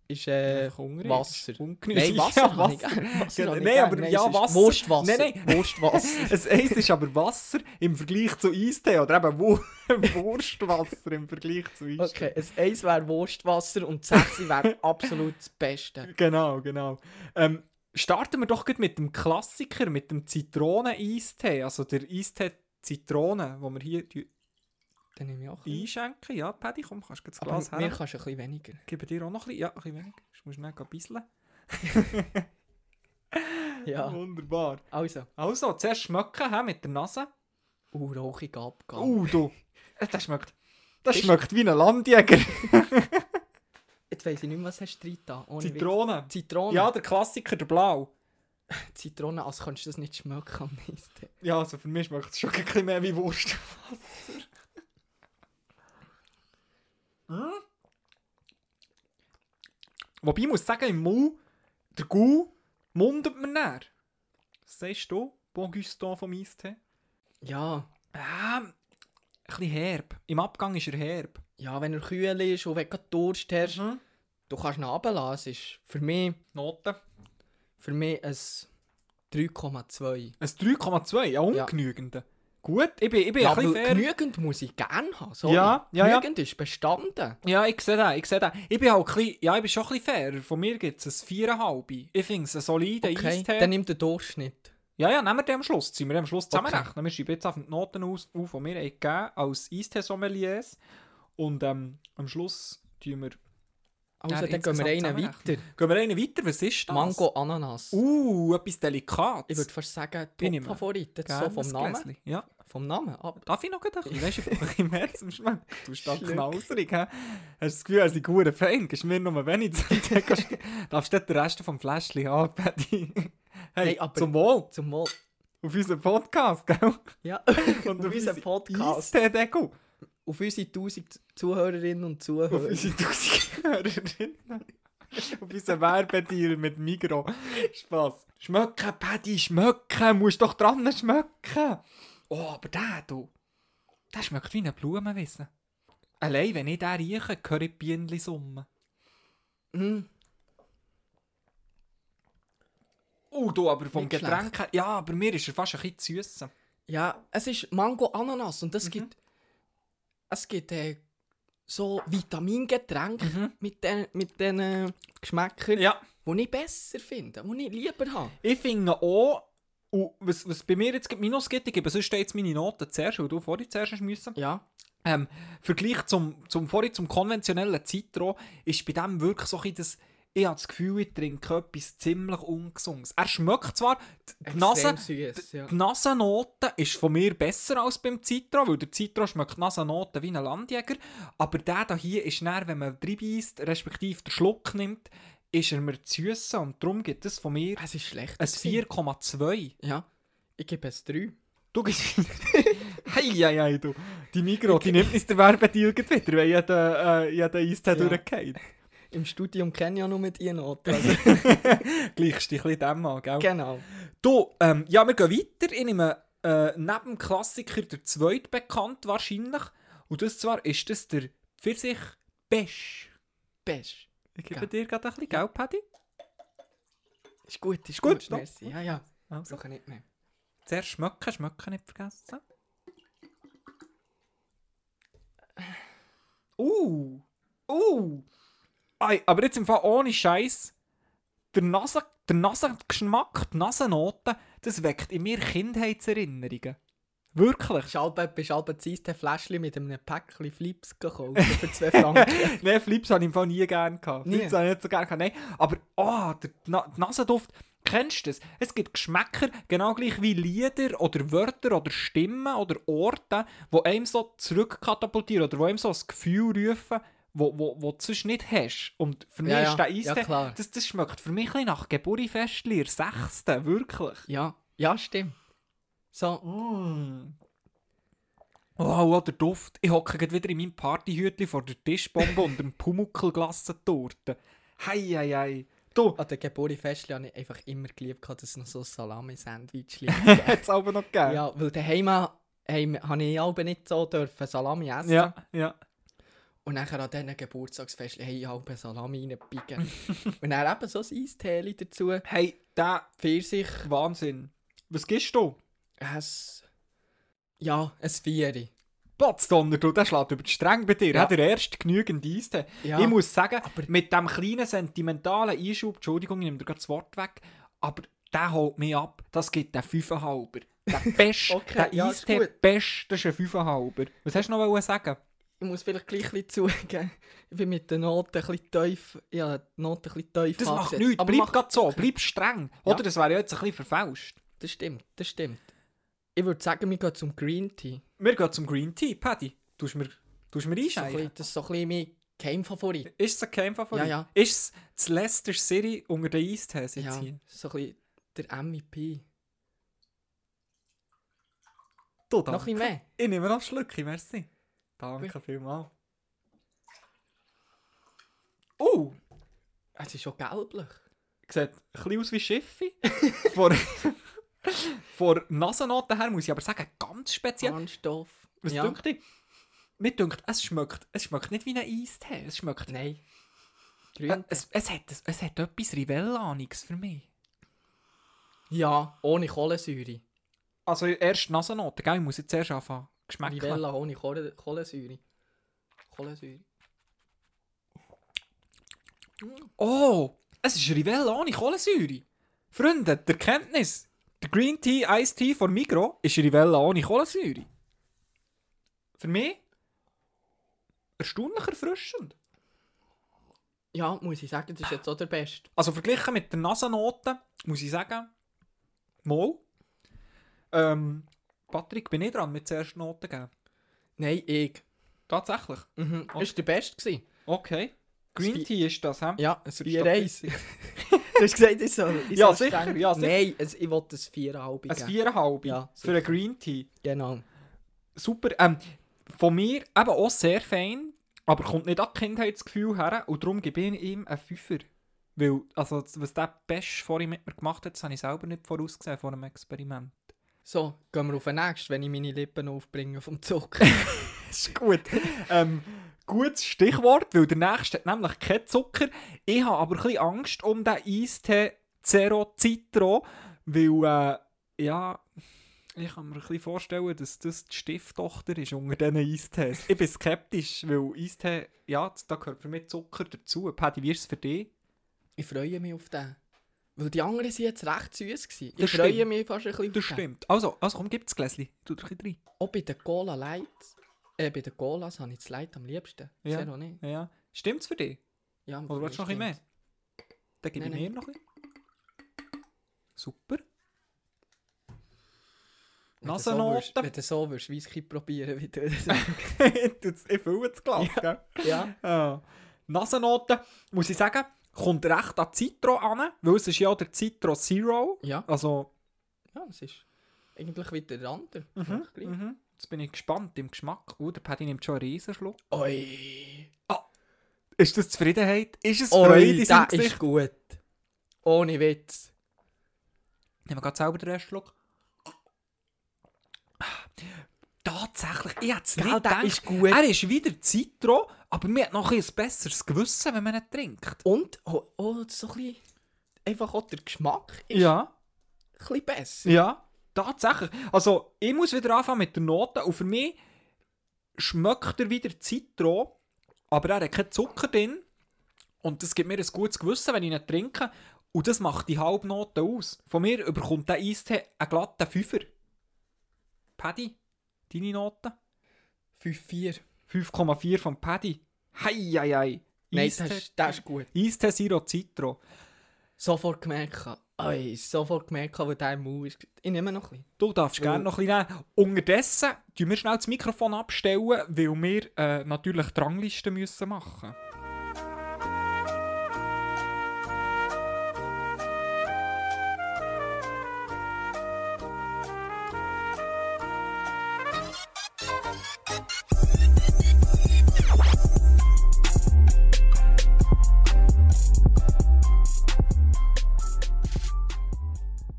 ist äh. Wasser. Nein, Wasser. Ja, Wasser. Wasser Genau. Nein, gern. aber Nein, ja, es Wasser. Wurstwasser. Nein, nein. Wurstwasser. Das Eis ist aber Wasser im Vergleich zu Eistee oder eben Wu- Wurstwasser im Vergleich zu Eistee. Okay, ein 1 wäre Wurstwasser und 6 wäre absolut das Beste. Genau, genau. Ähm, starten wir doch mit dem Klassiker, mit dem Zitronen-Eistee. Also der Eistee Zitrone, den wir hier Dann nehme ich auch ein bisschen. einschenken. Ja, Paddy, komm, kannst du das Aber Glas mir her. kannst du ein bisschen weniger. Gebe dir auch noch ein bisschen, ja, ein bisschen weniger. Du musst ein bisschen. Ja, Wunderbar. also. Also, zuerst schmecken hä, mit der Nase. Uh, rauchig Abgang. Uh, du. Äh, Das schmeckt, das Ist- schmeckt wie ein Landjäger. Jetzt weiss ich nicht mehr, was hast du da. Ohne Witz. Zitrone. Zitrone. Ja, der Klassiker, der Blau. Zitrone, als kannst du das nicht schmecken am Eistee. Ja, also für mich schmeckt es schon ein bisschen mehr wie Wurstwasser. Hm? Wobei ich muss sagen, im Mund, der Gau mundet mir näher. Was sagst du, Bon Guston vom Eistee? Ja, Ähm, ein bisschen herb. Im Abgang ist er herb. ja, wenn er kühl ist und wenn du Durst hast, Mhm. du kannst ihn runterlassen. Ist für mich, Noten? für mich ein 3,2. Ein 3,2, ja, ungenügend. Gut, ich bin, ich bin Ja, ein fair. genügend muss ich gerne haben. Sorry. Ja, ja, ja. genügend ist bestanden. Ja, ich sehe das, ich sehe das. Ich bin halt ein bisschen, ja, ich bin schon ein bisschen fair. Von mir gibt es ein 4,5. Ich finde es ein solider Okay, Eistee. dann nimmt der Durchschnitt. Ja, ja, nehmen wir den am Schluss. Ziehen wir am Schluss Okay. zusammenrechnen. Wir schreiben jetzt auf die Noten aus, auf, die wir gegeben als Eistee-Sommeliers. Und ähm, am Schluss tun wir... Also Ja, dann gehen wir einen weiter. Gehen wir einen weiter. Was ist das? Mango, Ananas. Uh, etwas Delikates. Ich würde fast sagen, ich. Top-Favorit. So vom Namen. Ja. Vom Namen ab. Darf ich noch ein bisschen? Weißt du, ich mehr zum Schmecken. Du bist da knauserig, hä? Hast du das Gefühl, er sei guter Fan? Gibst mir nur wenig du- Darfst du den Rest vom Fläschchen haben, Patty? Hey, Hey, aber- zum Wohl. Zum Wohl. Auf unseren Podcast, gell? Ja. Und auf unseren Podcast. Eistee-Deko. Auf unsere 1000 Zuhörerinnen und Auf Zuhörer. unsere 1000 Hörerinnen. Auf unseren Werbedeal mit Migro. Spaß. Schmecken, Paddy, schmecken. Musst doch dran schmecken. Oh, aber der, du. Der schmeckt wie eine Blumenwiese. Allein, wenn ich den rieche, höre ich Bienen summen. Hm. Oh, du, aber vom Getränk her... Ja, aber mir ist er fast ein bisschen zu süß. Ja, es ist Mango Ananas und Mhm. es gibt es gibt äh, so Vitamingetränke Mhm. mit den mit den äh, Geschmäckern, Ja. die ich besser finde, die ich lieber habe. Ich finde auch... Und was, was bei mir jetzt Minus gibt, ich gebe sonst jetzt meine Noten zuerst, weil du vorhin zuerst hast müssen. Ja, Ähm, Vergleich zum, zum vorhin zum konventionellen Zitro ist bei dem wirklich so ein bisschen das, ich habe das Gefühl, ich trinke etwas ziemlich Ungesundes. Er schmeckt zwar, die, Nase, süß, ja. die Nasennote ist von mir besser als beim Zitro, weil der Zitro schmeckt Nasennote wie ein Landjäger, aber der hier ist näher, wenn man reinbeißt, respektive den Schluck nimmt, ist er mir zu süß und darum gibt es von mir Es ist schlecht. ein gewesen. 4,2. Ja, ich gebe es 3. Du gibst. hei, hei, hei, du. Die Migros, die nimmt uns den Werbedeal wieder, wenn jeder, äh, jeder Eistee Ja. durchgeht. Im Studium kenne ich ja nur mit ihr Noten. Also, Gleichst dich ein bisschen dem an, gell? genau. Du, ähm, ja, wir gehen weiter. Ich nehme äh, neben dem Klassiker der zweite bekannt wahrscheinlich. Und das zwar ist das der Pfirsich Besch. Best. Ich gebe Gell. dir gerade ein bisschen Geld, Paddy. Ist gut, ist Gut, gut. stopp. Merci. Ja, ja. Also. Brauche nicht mehr. Zuerst schmecken, schmecken nicht vergessen. Uh, uh. Aber jetzt im Fall ohne Scheiß. Der, Nase, der Nasengeschmack, die Nasennote, das weckt in mir Kindheitserinnerungen. Wirklich. Bist du bist das Eistee Fläschchen mit einem Päckchen Flips gekauft für 2 Franken? Nein, Flips habe ich im Fall nie gerne gehabt. Nie? Flips habe ich nicht so gerne gehabt. Nein, aber oh, der Na Nasenduft, kennst du das? Es gibt Geschmäcker, genau gleich wie Lieder oder Wörter oder Stimmen oder Orte, die einem so zurückkatapultieren oder die einem so ein Gefühl rufen, wo, wo, wo du sonst nicht hast. Und für mich Ja, ja. ist der Ja, Eistee, klar. das, das schmeckt für mich ein nach Geburtfestli, der sechsten, wirklich. ja, ja, stimmt. So, Mm. Oh, oh, der Duft. Ich hocke wieder in meinem Partyhütli vor der Tischbombe und dem Pumuckl-Glassentorte. Hei, hei, hei. Du, an der Geburtfestli habe ich einfach immer geliebt, dass es noch so ein Salami-Sandwich liegt. hat es aber noch gegeben. ja, weil daheim heim, habe ich aber nicht so dürfen Salami essen. ja, ja. Und nachher an diesen Geburtstagsfestli habe ich halbe Salami reingebiegen. und dann eben so ein Eistee dazu. Hey, der Pfirsich, Wahnsinn. Was gibst du? es... Ja, ein Vieri. Potzdonner, du, der schlägt über die Stränge bei dir. Ja. Hat er erst genügend Eistee. Ja. Ich muss sagen, Aber- mit dem kleinen sentimentalen Einschub, Entschuldigung, ich nehme dir gerade das Wort weg, aber der holt mich ab. Das gibt den 5,5. Der Best, Okay, der ja, ist Eistee. Best, das ist ein 5,5. Was hast du noch sagen? Ich muss vielleicht gleich ein zugeben, ich bin mit den Noten ein bisschen tief, ja, die Noten ein bisschen tief Das macht nichts, Aber bleib grad so, bleib streng. Ja. Oder das wäre ja jetzt ein bisschen verfälscht. Das stimmt, das stimmt. Ich würde sagen, wir gehen zum Green Tea. Wir gehen zum Green Tea, Paddy. Tust mir, tust mir Das ist so ein einscheichen? bisschen- das ist so ein bisschen mein Geheimfavorit. Ist es ein Geheimfavorit? Ja, ja. Ist es das Leicester City unter den Eistees jetzt Ja, hier? so ein bisschen der MVP. Du, Noch ein bisschen mehr. Ich nehme noch ein Schlückchen, merci. Danke vielmals. Oh, Es ist schon gelblich. sieht ein bisschen aus wie Schiffe. vor, vor Nasennoten her muss ich aber sagen, ganz speziell. Harnstoff. Was ja. dünkt dich? Mir dünkt, es schmeckt, es schmeckt nicht wie ein Eistee. Es schmeckt... Nein. Äh, Grün. es, es, hat, es hat etwas Rivellaniges für mich. Ja, ohne Kohlensäure. Also erst Nasennoten, gell? Ich muss jetzt erst anfangen. Geschmäckeln. Rivella ohne Kohle- Kohlensäure. Kohlensäure. Oh, es ist Rivella ohne Kohlensäure. Freunde, der Kenntnis. Der Green Tea Ice Tea von Migro ist Rivella ohne Kohlensäure. Für mich erstaunlich erfrischend. Ja, muss ich sagen, das ist jetzt auch der Beste. Also verglichen mit der Nasennote muss ich sagen, mal. Ähm, Patrick, bin ich dran mit der ersten Note geben? Nein, ich. Tatsächlich? Mhm. Das war der Beste. Gewesen. Okay. Green Tea ist das, hä? Ja, ein Das ist 4-1. doch du hast gesagt, ich soll. Ich Ja, soll sicher, ja, sicher. Nein, es, ich wollte ein 4,5 Ein geben. viereinhalb Ja, für einen. Green Tea. Genau. Super. Ähm, von mir eben auch sehr fein, aber kommt nicht an Kindheitsgefühl her und darum gebe ich ihm einen Fünfer. Weil, also, was der Best vorhin mit mir gemacht hat, das habe ich selber nicht vorausgesehen vor einem Experiment. So, gehen wir auf den nächsten, wenn ich meine Lippen aufbringe vom Zucker. Das ist gut. ähm, gutes Stichwort, weil der nächste hat nämlich keinen Zucker. Ich habe aber ein bisschen Angst um den Eistee Zero Citro, weil, äh, ja, ich kann mir ein bisschen vorstellen, dass das die Stieftochter ist unter diesen Eistees. Ich bin skeptisch, weil Eistee, ja, da gehört für mich Zucker dazu. Paddy, wie ist es für dich? ich freue mich auf den. Weil die anderen sind jetzt recht süß gewesen. Ich Das freue stimmt. mich fast ein bisschen Das stimmt. Also, also komm, gib das Gläschen. Tu dir ein bisschen rein. Auch bei den Cola Lights. Äh, bei den Colas habe ich das Light am liebsten. Ja. Zero nicht. Ja. Stimmt's für dich? Ja, Oder willst du noch ein bisschen mehr? Dann gebe ich mir noch ein bisschen. Super. Nasennoten. Wenn du so würdest, Whisky probieren, wie du das Tut's- ich fülle das Glas, gell? Ja. Ja. Nasennoten, muss ich sagen, kommt recht an Citro an, weil es ist ja der Citro Zero. Ja. Also, Ja, es ist eigentlich wie der andere. mhm, mhm. jetzt bin ich gespannt im Geschmack. Oh, der Paddy nimmt schon einen Riesenschluck. Oi. Ist das Zufriedenheit? Ist es Oi, Freude in das seinem ist gut. Ohne Witz. Nehmen wir gerade selber den ersten Schluck. Tatsächlich, ich hätte es nicht der gedacht. ist gut. Er ist wieder Citro, aber man hat noch ein, besseres Gewissen, wenn man ihn trinkt. Und oh, oh, so ein bisschen, einfach auch der Geschmack ist Ja. ein bisschen besser. Ja, tatsächlich. Also, ich muss wieder anfangen mit der Note. Und für mich schmeckt er wieder Zitron, aber er hat keinen Zucker drin. Und das gibt mir ein gutes Gewissen, wenn ich ihn trinke. Und das macht die Halbnote aus. Von mir überkommt der Eistee einen glatten Fünfer. Paddy, deine Note? 5-4. 5,4 von Paddy. Hei, hei, hei. Nein, das ist, das ist gut. Eistee Zero Citro. Sofort gemerkt. Oi, sofort gemerkt, wo im Mund ist. Ich nehme noch ein bisschen. Du darfst gerne noch ein bisschen nehmen. Unterdessen tun wir schnell das Mikrofon abstellen, weil wir äh, natürlich die Rangliste müssen machen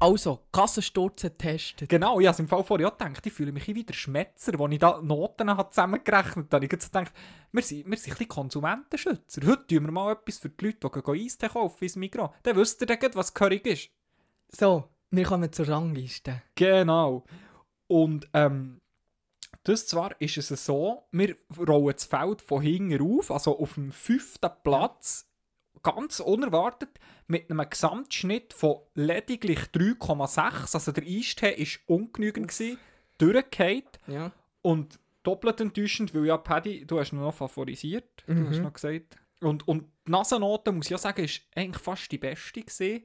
Also, Kassensturzen testen. Genau, ich habe im Fall vorher auch gedacht, ich fühle mich wie der Schmetzer, als ich da Noten habe zusammengerechnet habe. Ich habe gedacht, wir sind, wir sind ein bisschen Konsumentenschützer. Heute tun wir mal etwas für die Leute, die gehen Eistee kaufen ins Migros. Dann wisst ihr dann was Curry ist. So, wir kommen zur Rangliste. Genau. Und ähm, das zwar ist es so, wir rollen das Feld von hinten auf, also auf dem fünften Platz, ganz unerwartet, mit einem Gesamtschnitt von lediglich 3,6. Also der Eistee war ungenügend, gewesen, durchgefallen. Ja. Und doppelt enttäuschend, weil ja, Paddy, du hast ihn noch favorisiert, du Mhm. hast noch gesagt. Und, und die Nasennote, muss ich ja sagen, ist eigentlich fast die beste gewesen.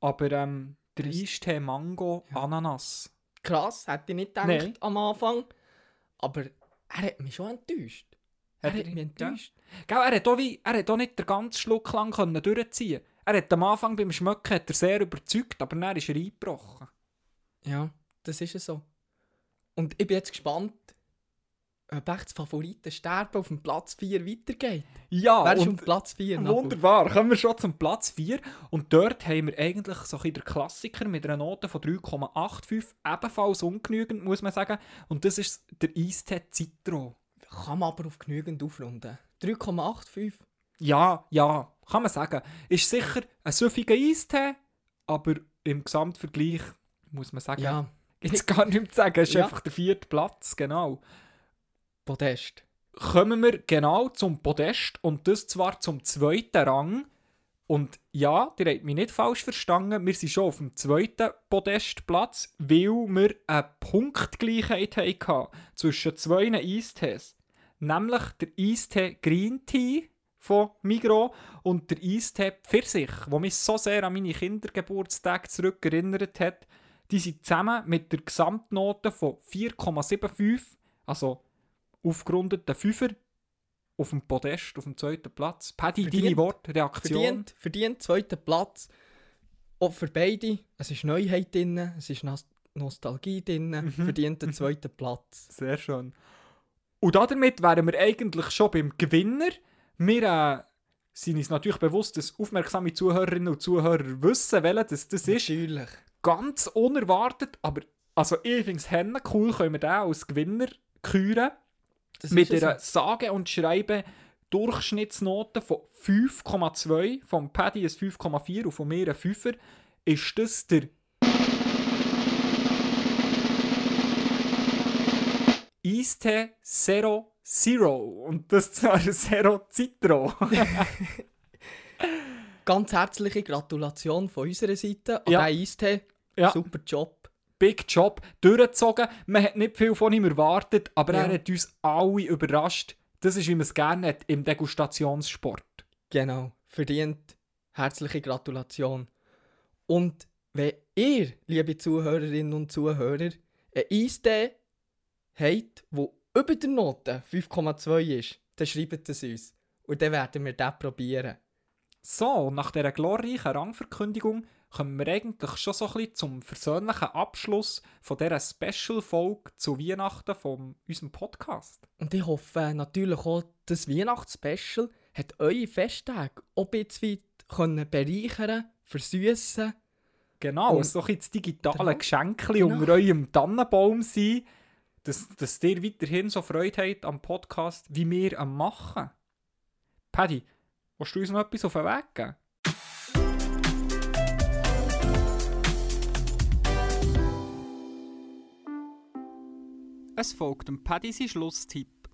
Aber ähm, der Eistee Mango Ananas. Krass, hätte ich nicht gedacht Nein. am Anfang. Aber er hat mich schon enttäuscht. Er Hat mich enttäuscht. Gell, er, hat auch wie, er hat auch nicht den ganzen Schluck lang können durchziehen Er hat am Anfang beim Schmecken hat er sehr überzeugt, aber dann ist er eingebrochen. Ja, das ist es so. Und ich bin jetzt gespannt, ob echt das Favoritensterben auf dem Platz 4 weitergeht. Ja, Wer ist auf Platz 4? Nabu? wunderbar. Kommen wir schon zum Platz 4. Und dort haben wir eigentlich so ein den Klassiker mit einer Note von 3,85. Ebenfalls ungenügend, muss man sagen. Und das ist der Eistee Citro. Kann man aber auf genügend aufrunden. 3,85. Ja, ja, kann man sagen. Ist sicher ein süffiger Eistee, aber im Gesamtvergleich muss man sagen, Ja, jetzt gar nicht mehr zu sagen, ist Ja. einfach der vierte Platz, genau. Podest. Kommen wir genau zum Podest und das zwar zum zweiten Rang. Und ja, ihr habt mich nicht falsch verstanden, wir sind schon auf dem zweiten Podestplatz, weil wir eine Punktgleichheit hatten zwischen zwei Eistees. Nämlich der Eistee Green Tea von Migro und der Eistee Pfirsich, wo mich so sehr an meine Kindergeburtstage zurückerinnert hat. Die sind zusammen mit der Gesamtnote von 4,75, also aufgerundeten Fünfer, auf dem Podest, auf dem zweiten Platz. Paddy, Verdient. deine Worte, Reaktion? Verdient, verdient, zweiter Platz. Auch für beide. Es ist Neuheit drin, es ist Nos Nostalgie drin. Mhm. Verdient den zweiten Platz. Sehr schön. Und damit wären wir eigentlich schon beim Gewinner. Wir äh, sind uns natürlich bewusst, dass aufmerksame Zuhörerinnen und Zuhörer wissen, welcher das, das ist. Natürlich. Ganz unerwartet, aber also ich finde es cool, können wir den als Gewinner küren. Mit ist einer sage und schreibe Durchschnittsnote von 5,2, vom Paddy ein 5,4 und von mir ein 5er, ist das der Eistee Zero Zero und das zwar ein Zero Citro. Ganz herzliche Gratulation von unserer Seite an Ja. den Eistee. Ja. Super Job. Big Job, durchgezogen. Man hat nicht viel von ihm erwartet, aber Ja. er hat uns alle überrascht. Das ist, wie man es gerne hat im Degustationssport. Genau. Verdient. Herzliche Gratulation. Und wenn ihr, liebe Zuhörerinnen und Zuhörer, einen Eistee habt, der über der Note 5,2 ist, dann schreibt es uns. Und dann werden wir den probieren. So, nach dieser glorreichen Rangverkündigung kommen wir eigentlich schon so ein bisschen zum versöhnlichen Abschluss von dieser Special-Folge zu Weihnachten von unserem Podcast. Und ich hoffe natürlich auch, das Weihnachtsspecial hat eure Festtage auch ein bisschen können bereichern, versüßen. Genau, Und- so ein das digitale Genau. Geschenkchen Genau. unter eurem Tannenbaum sein, dass, dass ihr weiterhin so Freude habt am Podcast, wie wir am Machen. Paddy, willst du uns noch etwas auf den Weg geben? Es folgt dem Paddy sein Schlusstipp.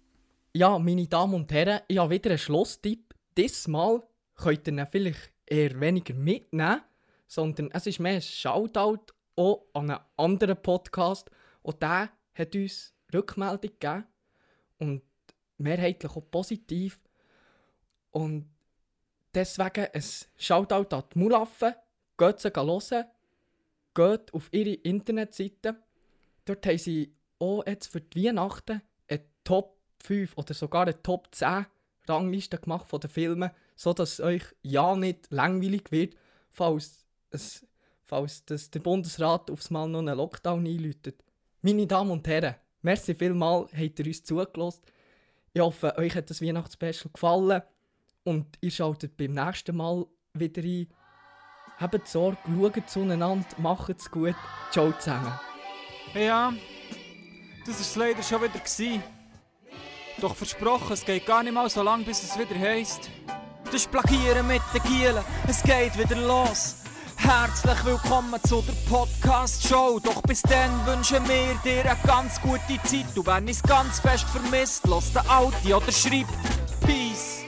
Ja, meine Damen und Herren, ich habe wieder einen Schlusstipp. Diesmal könnt ihr ihn vielleicht eher weniger mitnehmen, sondern es ist mehr ein Shoutout auch an einen anderen Podcast. Und der hat uns Rückmeldung gegeben. Und mehrheitlich auch positiv. Und deswegen ein Shoutout an die Mulaffen. Geht sie hören. Geht auf ihre Internetseite. Dort haben sie auch jetzt für die Weihnachten eine Top 5 oder sogar eine Top 10 Rangliste gemacht von den Filmen, sodass es euch ja nicht langweilig wird, falls, es, falls das der Bundesrat aufs Mal noch einen Lockdown einläutet. Meine Damen und Herren, merci vielmals, habt ihr uns zugelassen. Ich hoffe, euch hat das Weihnachtsspecial gefallen und ihr schaltet beim nächsten Mal wieder ein. Habt Sorge, schaut zueinander, macht es gut. Ciao zusammen. Ja, das war es leider schon wieder. Gewesen. Doch versprochen, es geht gar nicht mal so lang, bis es wieder heisst. Das Plagieren mit den Gielen, es geht wieder los. Herzlich willkommen zu der Podcast-Show. Doch bis dann wünschen wir dir eine ganz gute Zeit. Du wenn es ganz fest vermisst, los den Audi oder schreibt Peace.